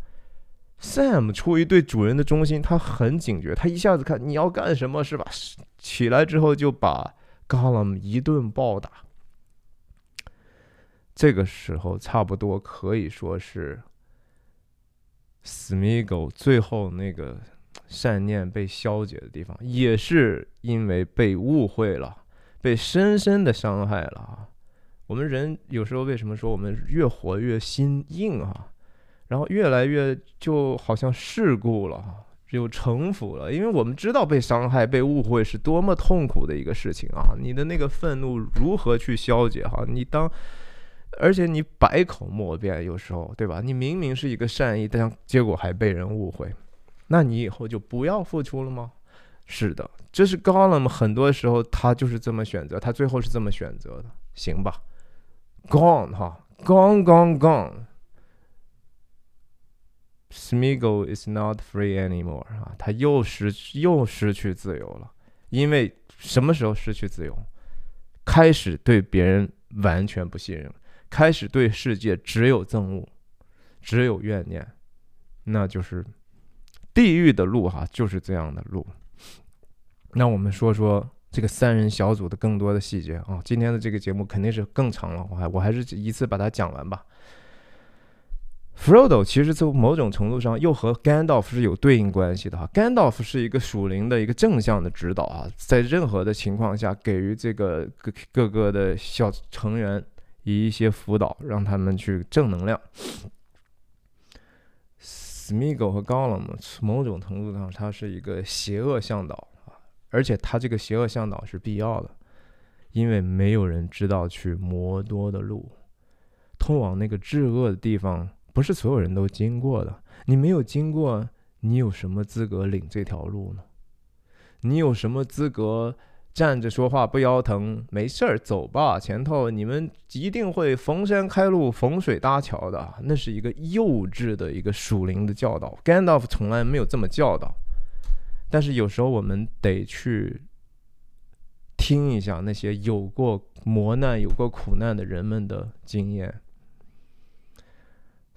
Sam 出于对主人的忠心，他很警觉，他一下子看你要干什么是吧？起来之后就把 Gollum 一顿暴打。这个时候差不多可以说是 Smeagol 最后那个。善念被消解的地方，也是因为被误会了，被深深的伤害了啊！我们人有时候为什么说我们越活越心硬啊？然后越来越就好像世故了，有城府了，因为我们知道被伤害、被误会是多么痛苦的一个事情啊！你的那个愤怒如何去消解？哈，你当，而且你百口莫辩，有时候对吧？你明明是一个善意，但结果还被人误会。那你以后就不要付出了吗？是的，这是高冷很多时候他就是这么选择，他最后是这么选择的，行吧？Gone 哈，Gone Gone Gone。Smiggle is not free anymore 啊，他又失又失去自由了。因为什么时候失去自由？开始对别人完全不信任，开始对世界只有憎恶，只有怨念，那就是地狱的路哈，就是这样的路。那我们说说这个三人小组的更多的细节啊，今天的这个节目肯定是更长了，我还我还是一次把它讲完吧。Frodo 其实从某种程度上又和 Gandalf 是有对应关系的哈。Gandalf 是一个属灵的一个正向的指导啊，在任何的情况下给予这个各各个的小成员以一些辅导，让他们去正能量。Smeagol 和 Gollum 某种程度上他是一个邪恶向导啊，而且他这个邪恶向导是必要的，因为没有人知道去摩多的路，通往那个至恶的地方。不是所有人都经过的，你没有经过，你有什么资格领这条路呢？你有什么资格站着说话不腰疼？没事儿，走吧，前头你们一定会逢山开路，逢水搭桥的。那是一个幼稚的一个属灵的教导，Gandalf 从来没有这么教导。但是有时候我们得去听一下那些有过磨难、有过苦难的人们的经验。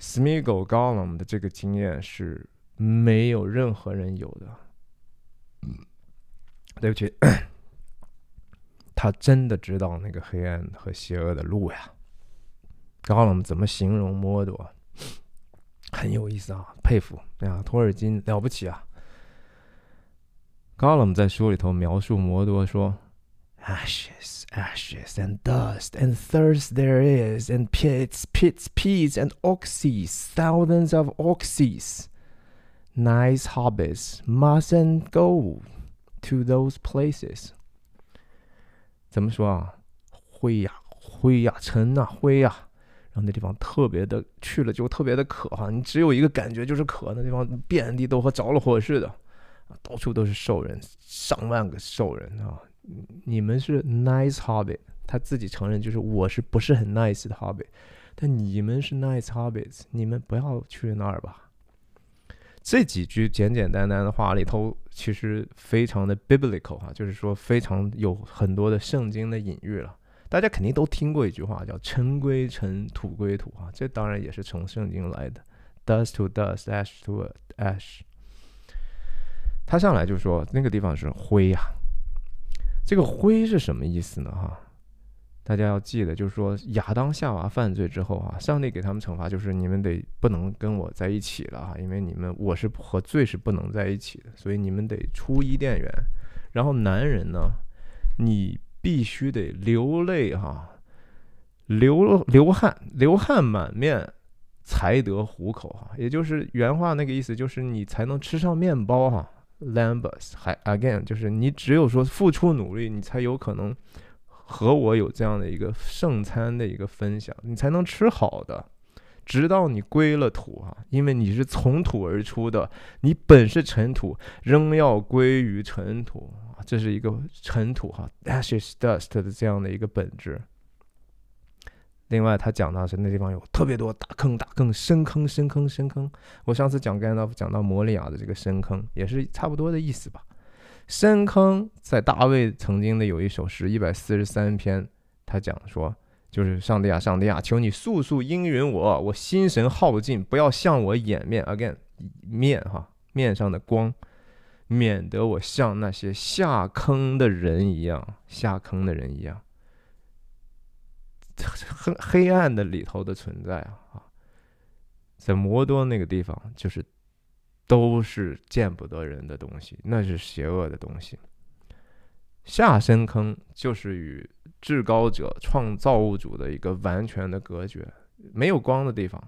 Smeagol Gollum 的这个经验是没有任何人有的。对不起，他真的知道那个黑暗和邪恶的路呀。Gollum 怎么形容摩多？很有意思啊，佩服呀，托尔金了不起啊。Gollum 在书里头描述摩多说。Ashes, ashes, and dust, and thirst there is, and pits, pits, pits, and oxys, thousands of oxys. Nice hobbits mustn't go to those places. 怎么说啊？灰呀，灰呀，尘呐，灰呀，然后那地方特别的，去了就特别的渴哈。你只有一个感觉就是渴，那地方遍地都和着了火似的，啊，到处都是兽人，上万个兽人啊。 你们是 nice hobby，他自己承认就是我是不是很 nice 的 hobby，但你们是 nice hobbies，你们不要去那儿吧。这几句简简单单的话里头，其实非常的 biblical 哈，就是说非常有很多的圣经的隐喻了。大家肯定都听过一句话叫“尘归尘，土归土”啊，这当然也是从圣经来的，dust to dust，ash to ash。他上来就说那个地方是灰呀。这个灰是什么意思呢？哈，大家要记得，就是说亚当夏娃犯罪之后啊，上帝给他们惩罚，就是你们得不能跟我在一起了哈，因为你们我是和罪是不能在一起的，所以你们得出伊甸园。然后男人呢，你必须得流泪哈，流流汗，流汗满面才得糊口哈，也就是原话那个意思，就是你才能吃上面包哈。Lambus 还 again 就是你只有说付出努力，你才有可能和我有这样的一个圣餐的一个分享，你才能吃好的，直到你归了土哈，因为你是从土而出的，你本是尘土，仍要归于尘土这是一个尘土哈，ashes dust 的这样的一个本质。另外，他讲到是那地方有特别多大坑、大坑、深坑、深坑、深坑。我上次讲甘道夫讲到摩利亚的这个深坑，也是差不多的意思吧。深坑在大卫曾经的有一首诗一百四十三篇，他讲说，就是上帝啊，上帝啊，求你速速应允我，我心神耗尽，不要向我掩面，again 面哈面上的光，免得我像那些下坑的人一样，下坑的人一样。黑黑暗的里头的存在啊，在摩多那个地方，就是都是见不得人的东西，那是邪恶的东西。下深坑就是与至高者创造物主的一个完全的隔绝，没有光的地方。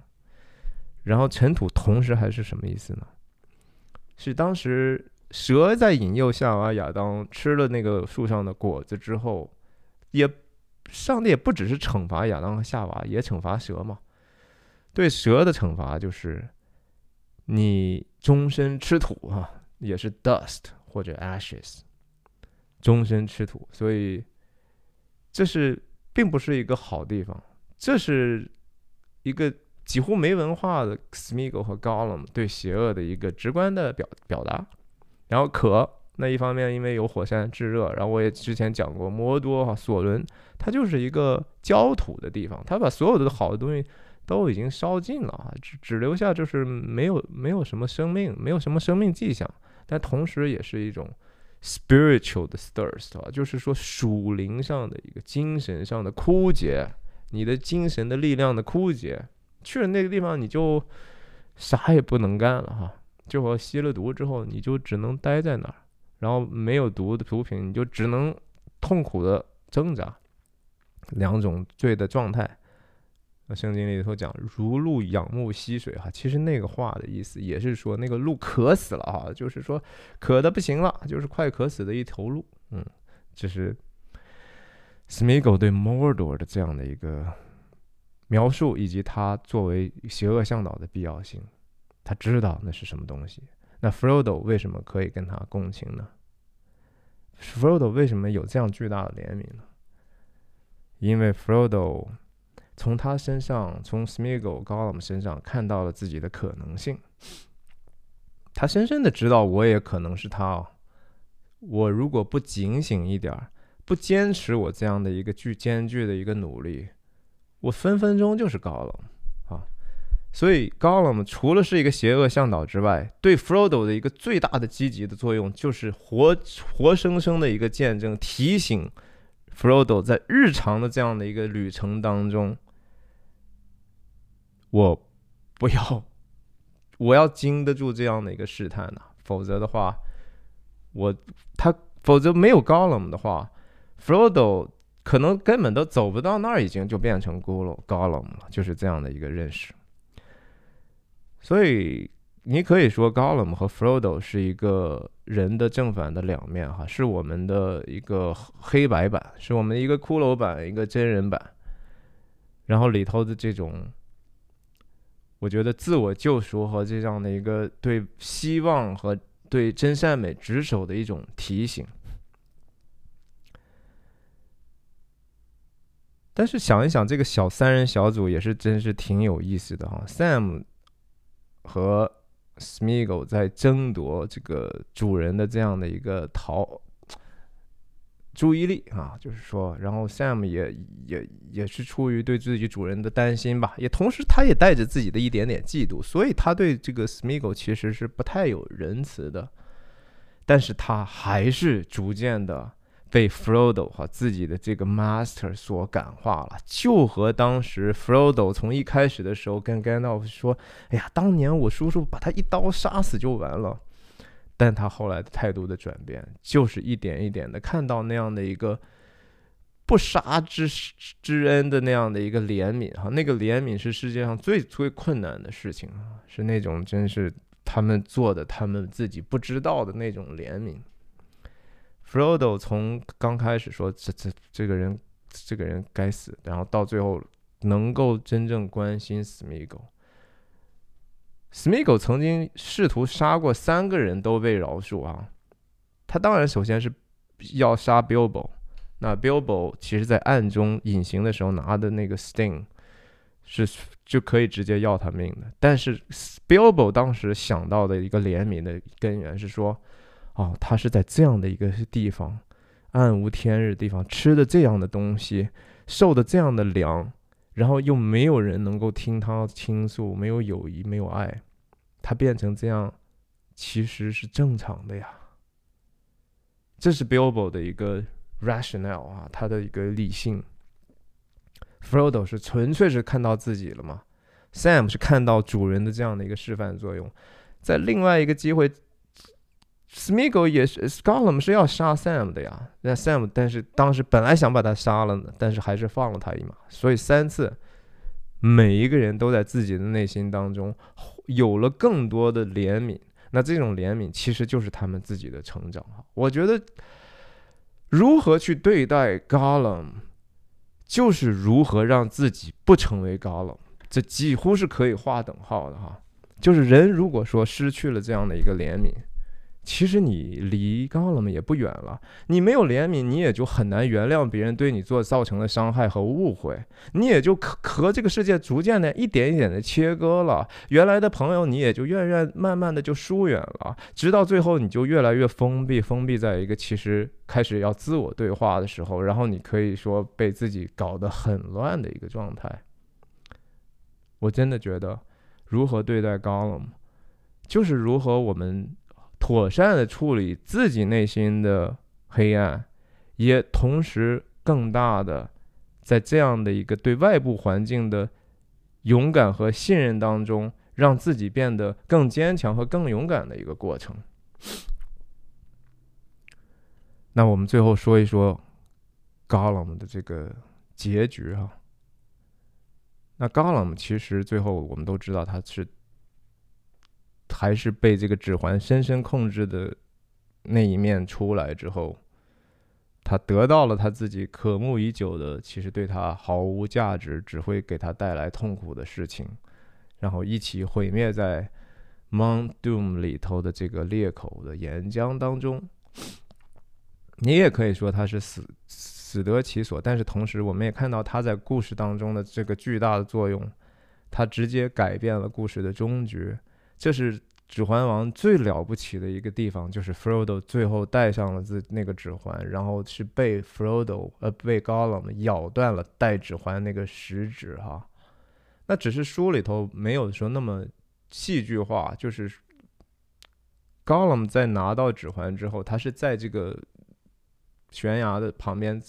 然后尘土同时还是什么意思呢？是当时蛇在引诱夏娃亚当吃了那个树上的果子之后，也。上帝也不只是惩罚亚当和夏娃，也惩罚蛇嘛。对蛇的惩罚就是你终身吃土啊，也是 dust 或者 ashes，终身吃土。所以这是并不是一个好地方，这是一个几乎没文化的 Smeagol 和 Gollum 对邪恶的一个直观的表表达。然后可那一方面因为有火山炙热，然后我也之前讲过，摩多哈索伦它就是一个焦土的地方，它把所有的好的东西都已经烧尽了啊，只只留下就是没有没有什么生命，没有什么生命迹象，但同时也是一种 spiritual 的 thirst 啊，就是说属灵上的一个精神上的枯竭，你的精神的力量的枯竭，去了那个地方你就啥也不能干了哈。就和吸了毒之后，你就只能待在那儿，然后没有毒的毒品，你就只能痛苦的挣扎，两种罪的状态。圣经里头讲“如鹿仰慕溪水”哈，其实那个话的意思也是说那个鹿渴死了哈，就是说渴的不行了，就是快渴死的一头鹿。嗯，这是 Smeagol 对 Mordor 的这样的一个描述，以及他作为邪恶向导的必要性。他知道那是什么东西。那 Frodo 为什么可以跟他共情呢？Frodo 为什么有这样巨大的怜悯呢？因为 Frodo 从他身上，从 Smeagol Gollum 身上看到了自己的可能性。他深深的知道，我也可能是他哦。我如果不警醒一点儿，不坚持我这样的一个巨艰巨的一个努力，我分分钟就是高冷。所以，Gollum 除了是一个邪恶向导之外，对 Frodo 的一个最大的积极的作用，就是活活生生的一个见证，提醒 Frodo 在日常的这样的一个旅程当中，我不要，我要经得住这样的一个试探呐，否则的话，我他否则没有 Gollum 的话，Frodo 可能根本都走不到那儿，已经就变成 Gollum 了，就是这样的一个认识。所以你可以说，Gollum 和 Frodo 是一个人的正反的两面，哈，是我们的一个黑白版，是我们一个骷髅版，一个真人版。然后里头的这种，我觉得自我救赎和这样的一个对希望和对真善美执守的一种提醒。但是想一想，这个小三人小组也是真是挺有意思的哈，Sam。和 Smeagol 在争夺这个主人的这样的一个逃注意力啊，就是说，然后 Sam 也也也是出于对自己主人的担心吧，也同时他也带着自己的一点点嫉妒，所以他对这个 Smeagol 其实是不太有仁慈的，但是他还是逐渐的。被 Frodo 哈自己的这个 Master 所感化了，就和当时 Frodo 从一开始的时候跟 Gandalf 说：“哎呀，当年我叔叔把他一刀杀死就完了。”但他后来的态度的转变，就是一点一点的看到那样的一个不杀之之恩的那样的一个怜悯哈，那个怜悯是世界上最最困难的事情啊，是那种真是他们做的他们自己不知道的那种怜悯。Frodo 从刚开始说这这这个人这个人该死，然后到最后能够真正关心 Smeagol。Smeagol 曾经试图杀过三个人都被饶恕啊。他当然首先是要杀 Bilbo，那 Bilbo 其实在暗中隐形的时候拿的那个 Sting 是就可以直接要他命的。但是 Bilbo 当时想到的一个怜悯的根源是说。哦，他是在这样的一个地方，暗无天日的地方，吃的这样的东西，受的这样的凉，然后又没有人能够听他倾诉，没有友谊，没有爱，他变成这样，其实是正常的呀。这是 Bilbo 的一个 rationale 啊，他的一个理性。Frodo 是纯粹是看到自己了嘛？Sam 是看到主人的这样的一个示范作用，在另外一个机会。Smeagol 也是，Gollum 是要杀 Sam 的呀。那 Sam，但是当时本来想把他杀了呢，但是还是放了他一马。所以三次，每一个人都在自己的内心当中有了更多的怜悯。那这种怜悯其实就是他们自己的成长。我觉得，如何去对待 Gollum，就是如何让自己不成为 Gollum。这几乎是可以划等号的哈。就是人如果说失去了这样的一个怜悯。其实你离高了嘛也不远了。你没有怜悯，你也就很难原谅别人对你做造成的伤害和误会，你也就和这个世界逐渐的一点一点的切割了。原来的朋友，你也就越越慢慢的就疏远了，直到最后你就越来越封闭，封闭在一个其实开始要自我对话的时候，然后你可以说被自己搞得很乱的一个状态。我真的觉得，如何对待高冷，就是如何我们。妥善的处理自己内心的黑暗，也同时更大的在这样的一个对外部环境的勇敢和信任当中，让自己变得更坚强和更勇敢的一个过程。那我们最后说一说 Gollum 的这个结局哈。那 Gollum 其实最后我们都知道他是。还是被这个指环深深控制的那一面出来之后，他得到了他自己渴慕已久的，其实对他毫无价值，只会给他带来痛苦的事情，然后一起毁灭在 Mount Doom 里头的这个裂口的岩浆当中。你也可以说他是死死得其所，但是同时我们也看到他在故事当中的这个巨大的作用，他直接改变了故事的终局。这是《指环王》最了不起的一个地方，就是 Frodo 最后戴上了自那个指环，然后是被 Frodo 呃被 Gollum 咬断了戴指环那个食指哈。那只是书里头没有说那么戏剧化，就是 Gollum 在拿到指环之后，他是在这个悬崖的旁边。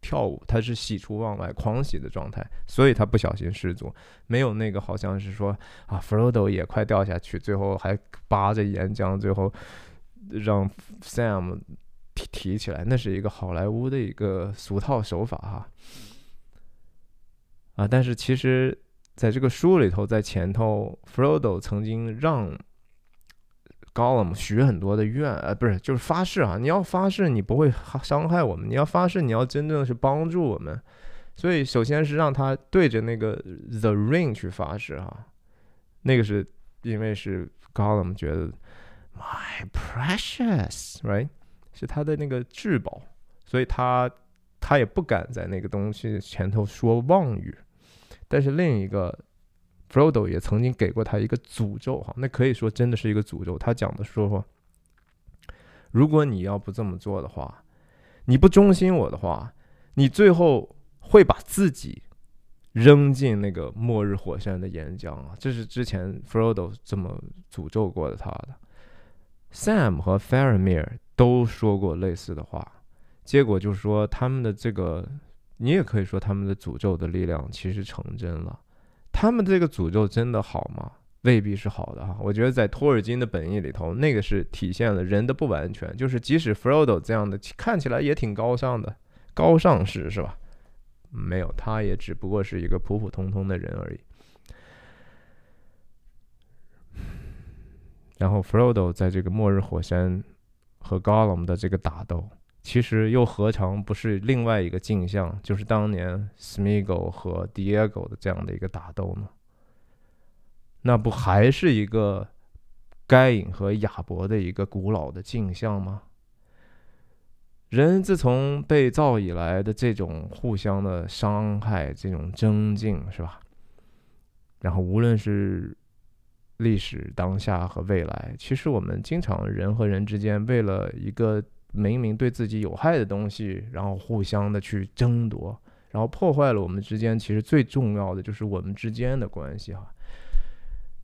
跳舞，他是喜出望外、狂喜的状态，所以他不小心失足，没有那个好像是说啊，Frodo 也快掉下去，最后还扒着岩浆，最后让 Sam 提提起来，那是一个好莱坞的一个俗套手法哈。啊，但是其实在这个书里头，在前头，Frodo 曾经让。Gollum？许很多的愿，呃，不是，就是发誓啊！你要发誓，你不会伤害我们；你要发誓，你要真正是帮助我们。所以，首先是让他对着那个 The Ring 去发誓哈。那个是因为是 Gollum？觉得 My precious，right？是他的那个至宝，所以他他也不敢在那个东西前头说妄语。但是另一个。Frodo 也曾经给过他一个诅咒，哈，那可以说真的是一个诅咒。他讲的说说，如果你要不这么做的话，你不忠心我的话，你最后会把自己扔进那个末日火山的岩浆啊！这是之前 Frodo 这么诅咒过的他的。Sam 和 Faramir 都说过类似的话，结果就是说他们的这个，你也可以说他们的诅咒的力量其实成真了。他们这个诅咒真的好吗？未必是好的哈。我觉得在托尔金的本意里头，那个是体现了人的不完全。就是即使 Frodo 这样的看起来也挺高尚的高尚士是吧？没有，他也只不过是一个普普通通的人而已。然后 Frodo 在这个末日火山和 Gollum 的这个打斗。其实又何尝不是另外一个镜像，就是当年 Smigol 和 Diego 的这样的一个打斗呢？那不还是一个该隐和亚伯的一个古老的镜像吗？人自从被造以来的这种互相的伤害、这种争竞，是吧？然后无论是历史当下和未来，其实我们经常人和人之间为了一个。明明对自己有害的东西，然后互相的去争夺，然后破坏了我们之间其实最重要的就是我们之间的关系哈。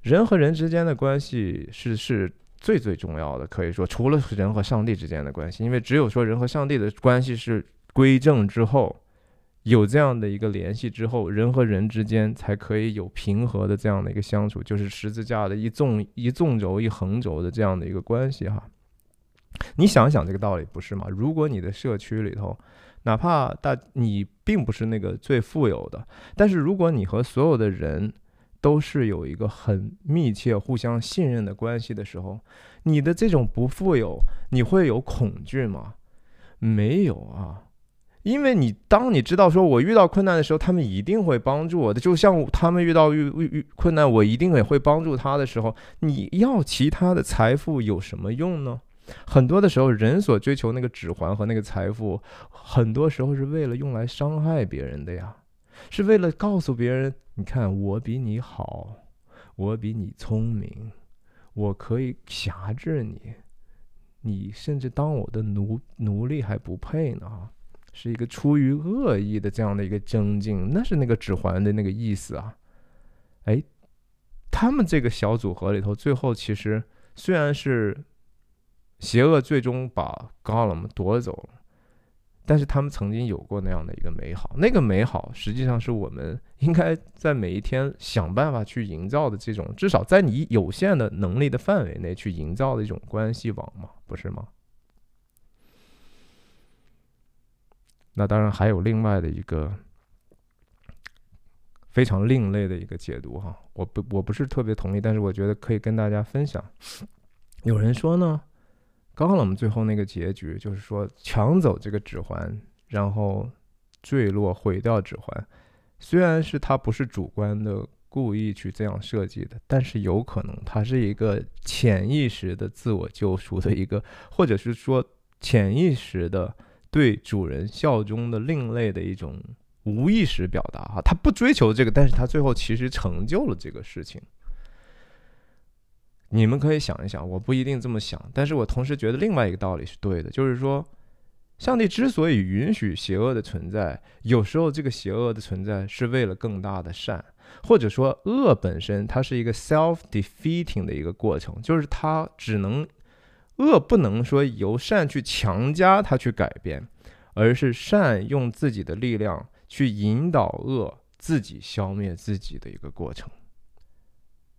人和人之间的关系是是最最重要的，可以说除了人和上帝之间的关系，因为只有说人和上帝的关系是归正之后，有这样的一个联系之后，人和人之间才可以有平和的这样的一个相处，就是十字架的一纵一纵轴一横轴的这样的一个关系哈。你想想这个道理不是吗？如果你的社区里头，哪怕大你并不是那个最富有的，但是如果你和所有的人都是有一个很密切、互相信任的关系的时候，你的这种不富有，你会有恐惧吗？没有啊，因为你当你知道说我遇到困难的时候，他们一定会帮助我的，就像他们遇到遇遇困难，我一定也会帮助他的时候，你要其他的财富有什么用呢？很多的时候，人所追求那个指环和那个财富，很多时候是为了用来伤害别人的呀，是为了告诉别人，你看我比你好，我比你聪明，我可以辖制你，你甚至当我的奴奴隶还不配呢，是一个出于恶意的这样的一个增进，那是那个指环的那个意思啊。哎，他们这个小组合里头，最后其实虽然是。邪恶最终把 Gollum 夺走了，但是他们曾经有过那样的一个美好，那个美好实际上是我们应该在每一天想办法去营造的这种，至少在你有限的能力的范围内去营造的一种关系网嘛，不是吗？那当然还有另外的一个非常另类的一个解读哈，我不我不是特别同意，但是我觉得可以跟大家分享。有人说呢。高冷最后那个结局就是说抢走这个指环，然后坠落毁掉指环。虽然是他不是主观的故意去这样设计的，但是有可能它是一个潜意识的自我救赎的一个，或者是说潜意识的对主人效忠的另类的一种无意识表达哈。他不追求这个，但是他最后其实成就了这个事情。你们可以想一想，我不一定这么想，但是我同时觉得另外一个道理是对的，就是说，上帝之所以允许邪恶的存在，有时候这个邪恶的存在是为了更大的善，或者说恶本身它是一个 self defeating 的一个过程，就是它只能恶不能说由善去强加它去改变，而是善用自己的力量去引导恶自己消灭自己的一个过程。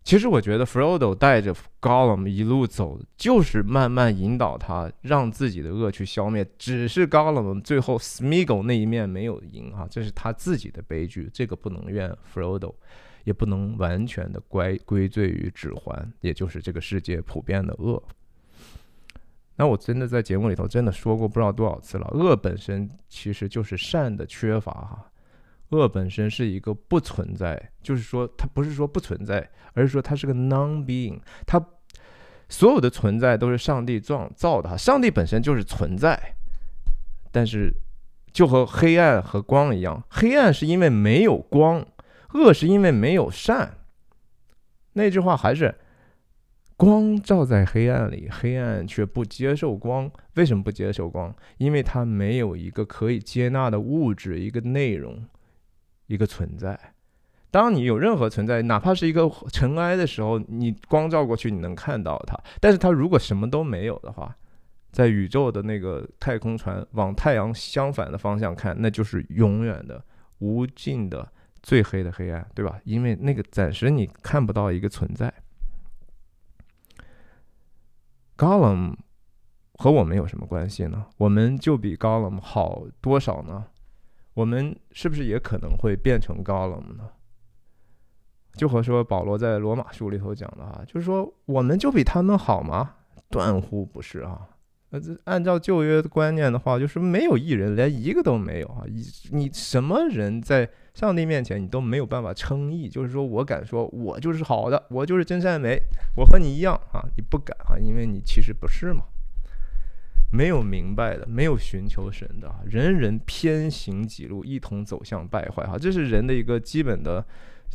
其实我觉得 Frodo 带着 Gollum 一路走，就是慢慢引导他，让自己的恶去消灭。只是 Gollum 最后 Smeagol 那一面没有赢啊，这是他自己的悲剧。这个不能怨 Frodo，也不能完全的归归罪于指环，也就是这个世界普遍的恶。那我真的在节目里头真的说过不知道多少次了，恶本身其实就是善的缺乏哈。恶本身是一个不存在，就是说它不是说不存在，而是说它是个 non-being，它所有的存在都是上帝创造的，上帝本身就是存在。但是就和黑暗和光一样，黑暗是因为没有光，恶是因为没有善。那句话还是光照在黑暗里，黑暗却不接受光。为什么不接受光？因为它没有一个可以接纳的物质，一个内容。一个存在，当你有任何存在，哪怕是一个尘埃的时候，你光照过去，你能看到它。但是它如果什么都没有的话，在宇宙的那个太空船往太阳相反的方向看，那就是永远的、无尽的、最黑的黑暗，对吧？因为那个暂时你看不到一个存在。高冷和我们有什么关系呢？我们就比高冷好多少呢？我们是不是也可能会变成高冷呢？就和说保罗在罗马书里头讲的哈，就是说我们就比他们好吗？断乎不是啊！呃，按照旧约的观念的话，就是没有一人，连一个都没有啊！你你什么人在上帝面前你都没有办法称义，就是说我敢说我就是好的，我就是真善美，我和你一样啊！你不敢啊，因为你其实不是嘛。没有明白的，没有寻求神的，人人偏行己路，一同走向败坏。哈，这是人的一个基本的，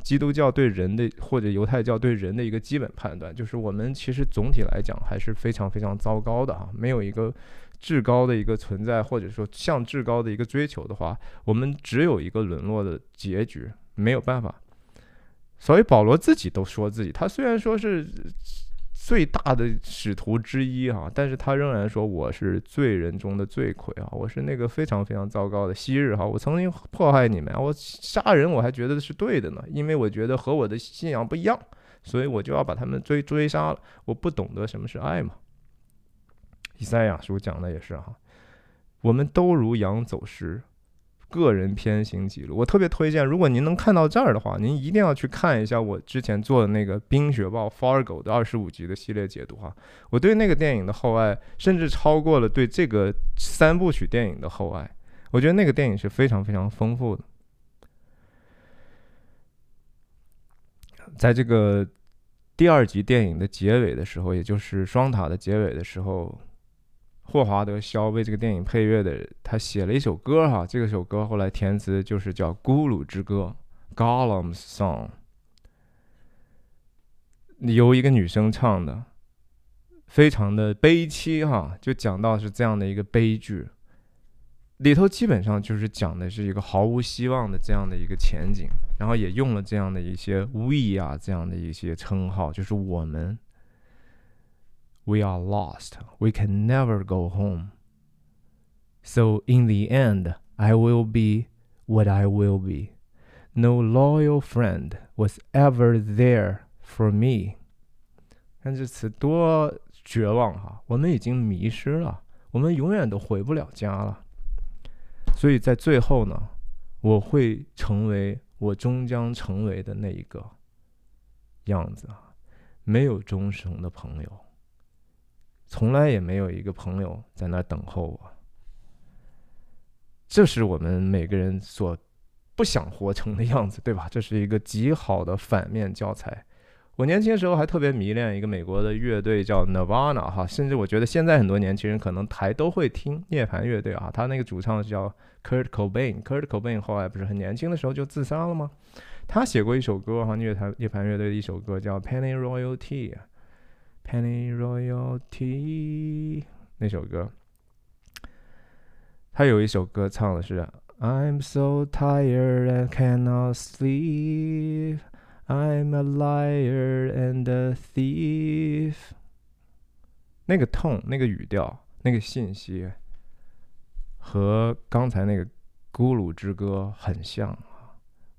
基督教对人的或者犹太教对人的一个基本判断，就是我们其实总体来讲还是非常非常糟糕的哈。没有一个至高的一个存在，或者说向至高的一个追求的话，我们只有一个沦落的结局，没有办法。所以保罗自己都说自己，他虽然说是。最大的使徒之一哈，但是他仍然说我是罪人中的罪魁啊，我是那个非常非常糟糕的昔日哈，我曾经迫害你们，我杀人我还觉得是对的呢，因为我觉得和我的信仰不一样，所以我就要把他们追追杀了。我不懂得什么是爱嘛。以赛亚书讲的也是哈，我们都如羊走失。个人偏行记录，我特别推荐。如果您能看到这儿的话，您一定要去看一下我之前做的那个《冰雪暴》Fargo 的二十五集的系列解读哈。我对那个电影的厚爱，甚至超过了对这个三部曲电影的厚爱。我觉得那个电影是非常非常丰富的。在这个第二集电影的结尾的时候，也就是双塔的结尾的时候，霍华德·肖为这个电影配乐的，他写了一首歌哈，这个首歌后来填词就是叫《咕噜之歌》（Gollum's Song），由一个女生唱的，非常的悲凄哈，就讲到是这样的一个悲剧。里头基本上就是讲的是一个毫无希望的这样的一个前景，然后也用了这样的一些 “we” 啊这样的一些称号，就是我们。We are lost. We can never go home. So in the end, I will be what I will be. No loyal friend was ever there for me. 看这词多绝望哈！我们已经迷失了，我们永远都回不了家了。所以在最后呢，我会成为我终将成为的那一个样子啊，没有忠诚的朋友，从来也没有一个朋友在那等候我。这是我们每个人所不想活成的样子，对吧？这是一个极好的反面教材。我年轻的时候还特别迷恋一个美国的乐队叫 Nirvana 哈，甚至我觉得现在很多年轻人可能还都会听涅槃乐队啊。他那个主唱叫 Kurt Cobain，Kurt Cobain 后来不是很年轻的时候就自杀了吗？他写过一首歌哈，涅槃涅槃乐队的一首歌叫 Penny Royalty，Pennyroyalty 那首歌，他有一首歌唱的是 I'm so tired and cannot sleep。I'm a liar and a thief。那个痛，那个语调，那个信息，和刚才那个《咕噜之歌》很像！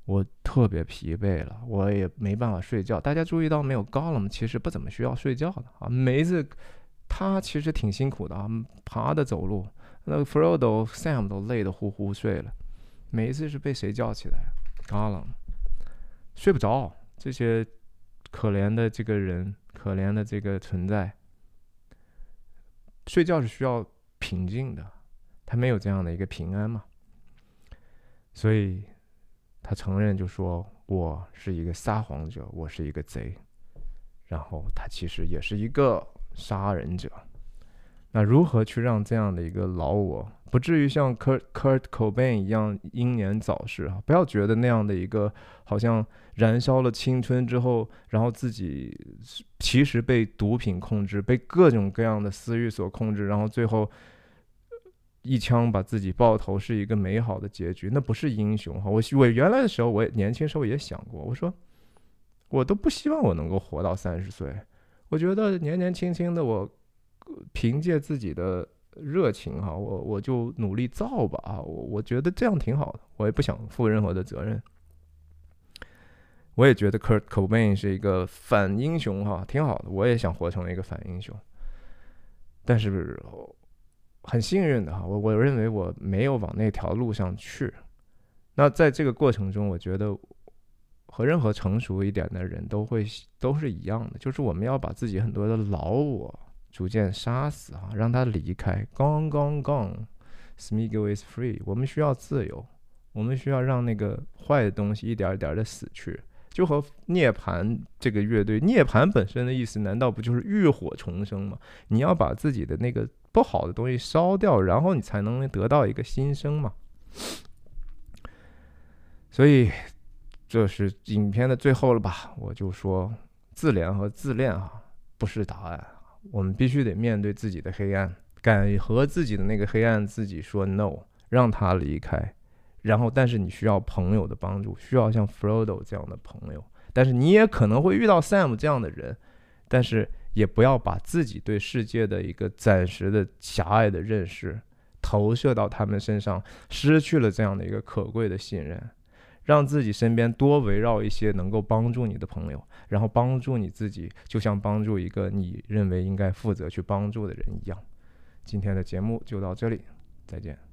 我特别疲惫了，我也没办法睡觉。大家注意到没有？高了吗？其实不怎么需要睡觉的啊。每一次他其实挺辛苦的啊，爬的走路。那个 Frodo、Sam 都累得呼呼睡了。每一次是被谁叫起来？高了，睡不着。这些可怜的这个人，可怜的这个存在，睡觉是需要平静的，他没有这样的一个平安嘛，所以他承认就说我是一个撒谎者，我是一个贼，然后他其实也是一个杀人者。那如何去让这样的一个老我不至于像 Kurt Kurt Cobain 一样英年早逝啊？不要觉得那样的一个好像燃烧了青春之后，然后自己其实被毒品控制，被各种各样的私欲所控制，然后最后一枪把自己爆头是一个美好的结局，那不是英雄哈！我我原来的时候，我年轻时候也想过，我说我都不希望我能够活到三十岁，我觉得年年轻轻的我。凭借自己的热情哈，我我就努力造吧啊，我我觉得这样挺好的，我也不想负任何的责任。我也觉得 Kurt Cobain 是一个反英雄哈，挺好的，我也想活成一个反英雄。但是很幸运的哈，我我认为我没有往那条路上去。那在这个过程中，我觉得和任何成熟一点的人都会都是一样的，就是我们要把自己很多的老我。逐渐杀死啊，让他离开。Gone, gone, gone，smiggle is free. 我们需要自由，我们需要让那个坏的东西一点一点的死去。就和涅槃这个乐队，涅槃本身的意思，难道不就是浴火重生吗？你要把自己的那个不好的东西烧掉，然后你才能得到一个新生嘛。所以这是影片的最后了吧？我就说，自怜和自恋啊，不是答案。我们必须得面对自己的黑暗，敢和自己的那个黑暗自己说 no，让他离开。然后，但是你需要朋友的帮助，需要像 Frodo 这样的朋友。但是你也可能会遇到 Sam 这样的人，但是也不要把自己对世界的一个暂时的狭隘的认识投射到他们身上，失去了这样的一个可贵的信任。让自己身边多围绕一些能够帮助你的朋友，然后帮助你自己，就像帮助一个你认为应该负责去帮助的人一样。今天的节目就到这里，再见。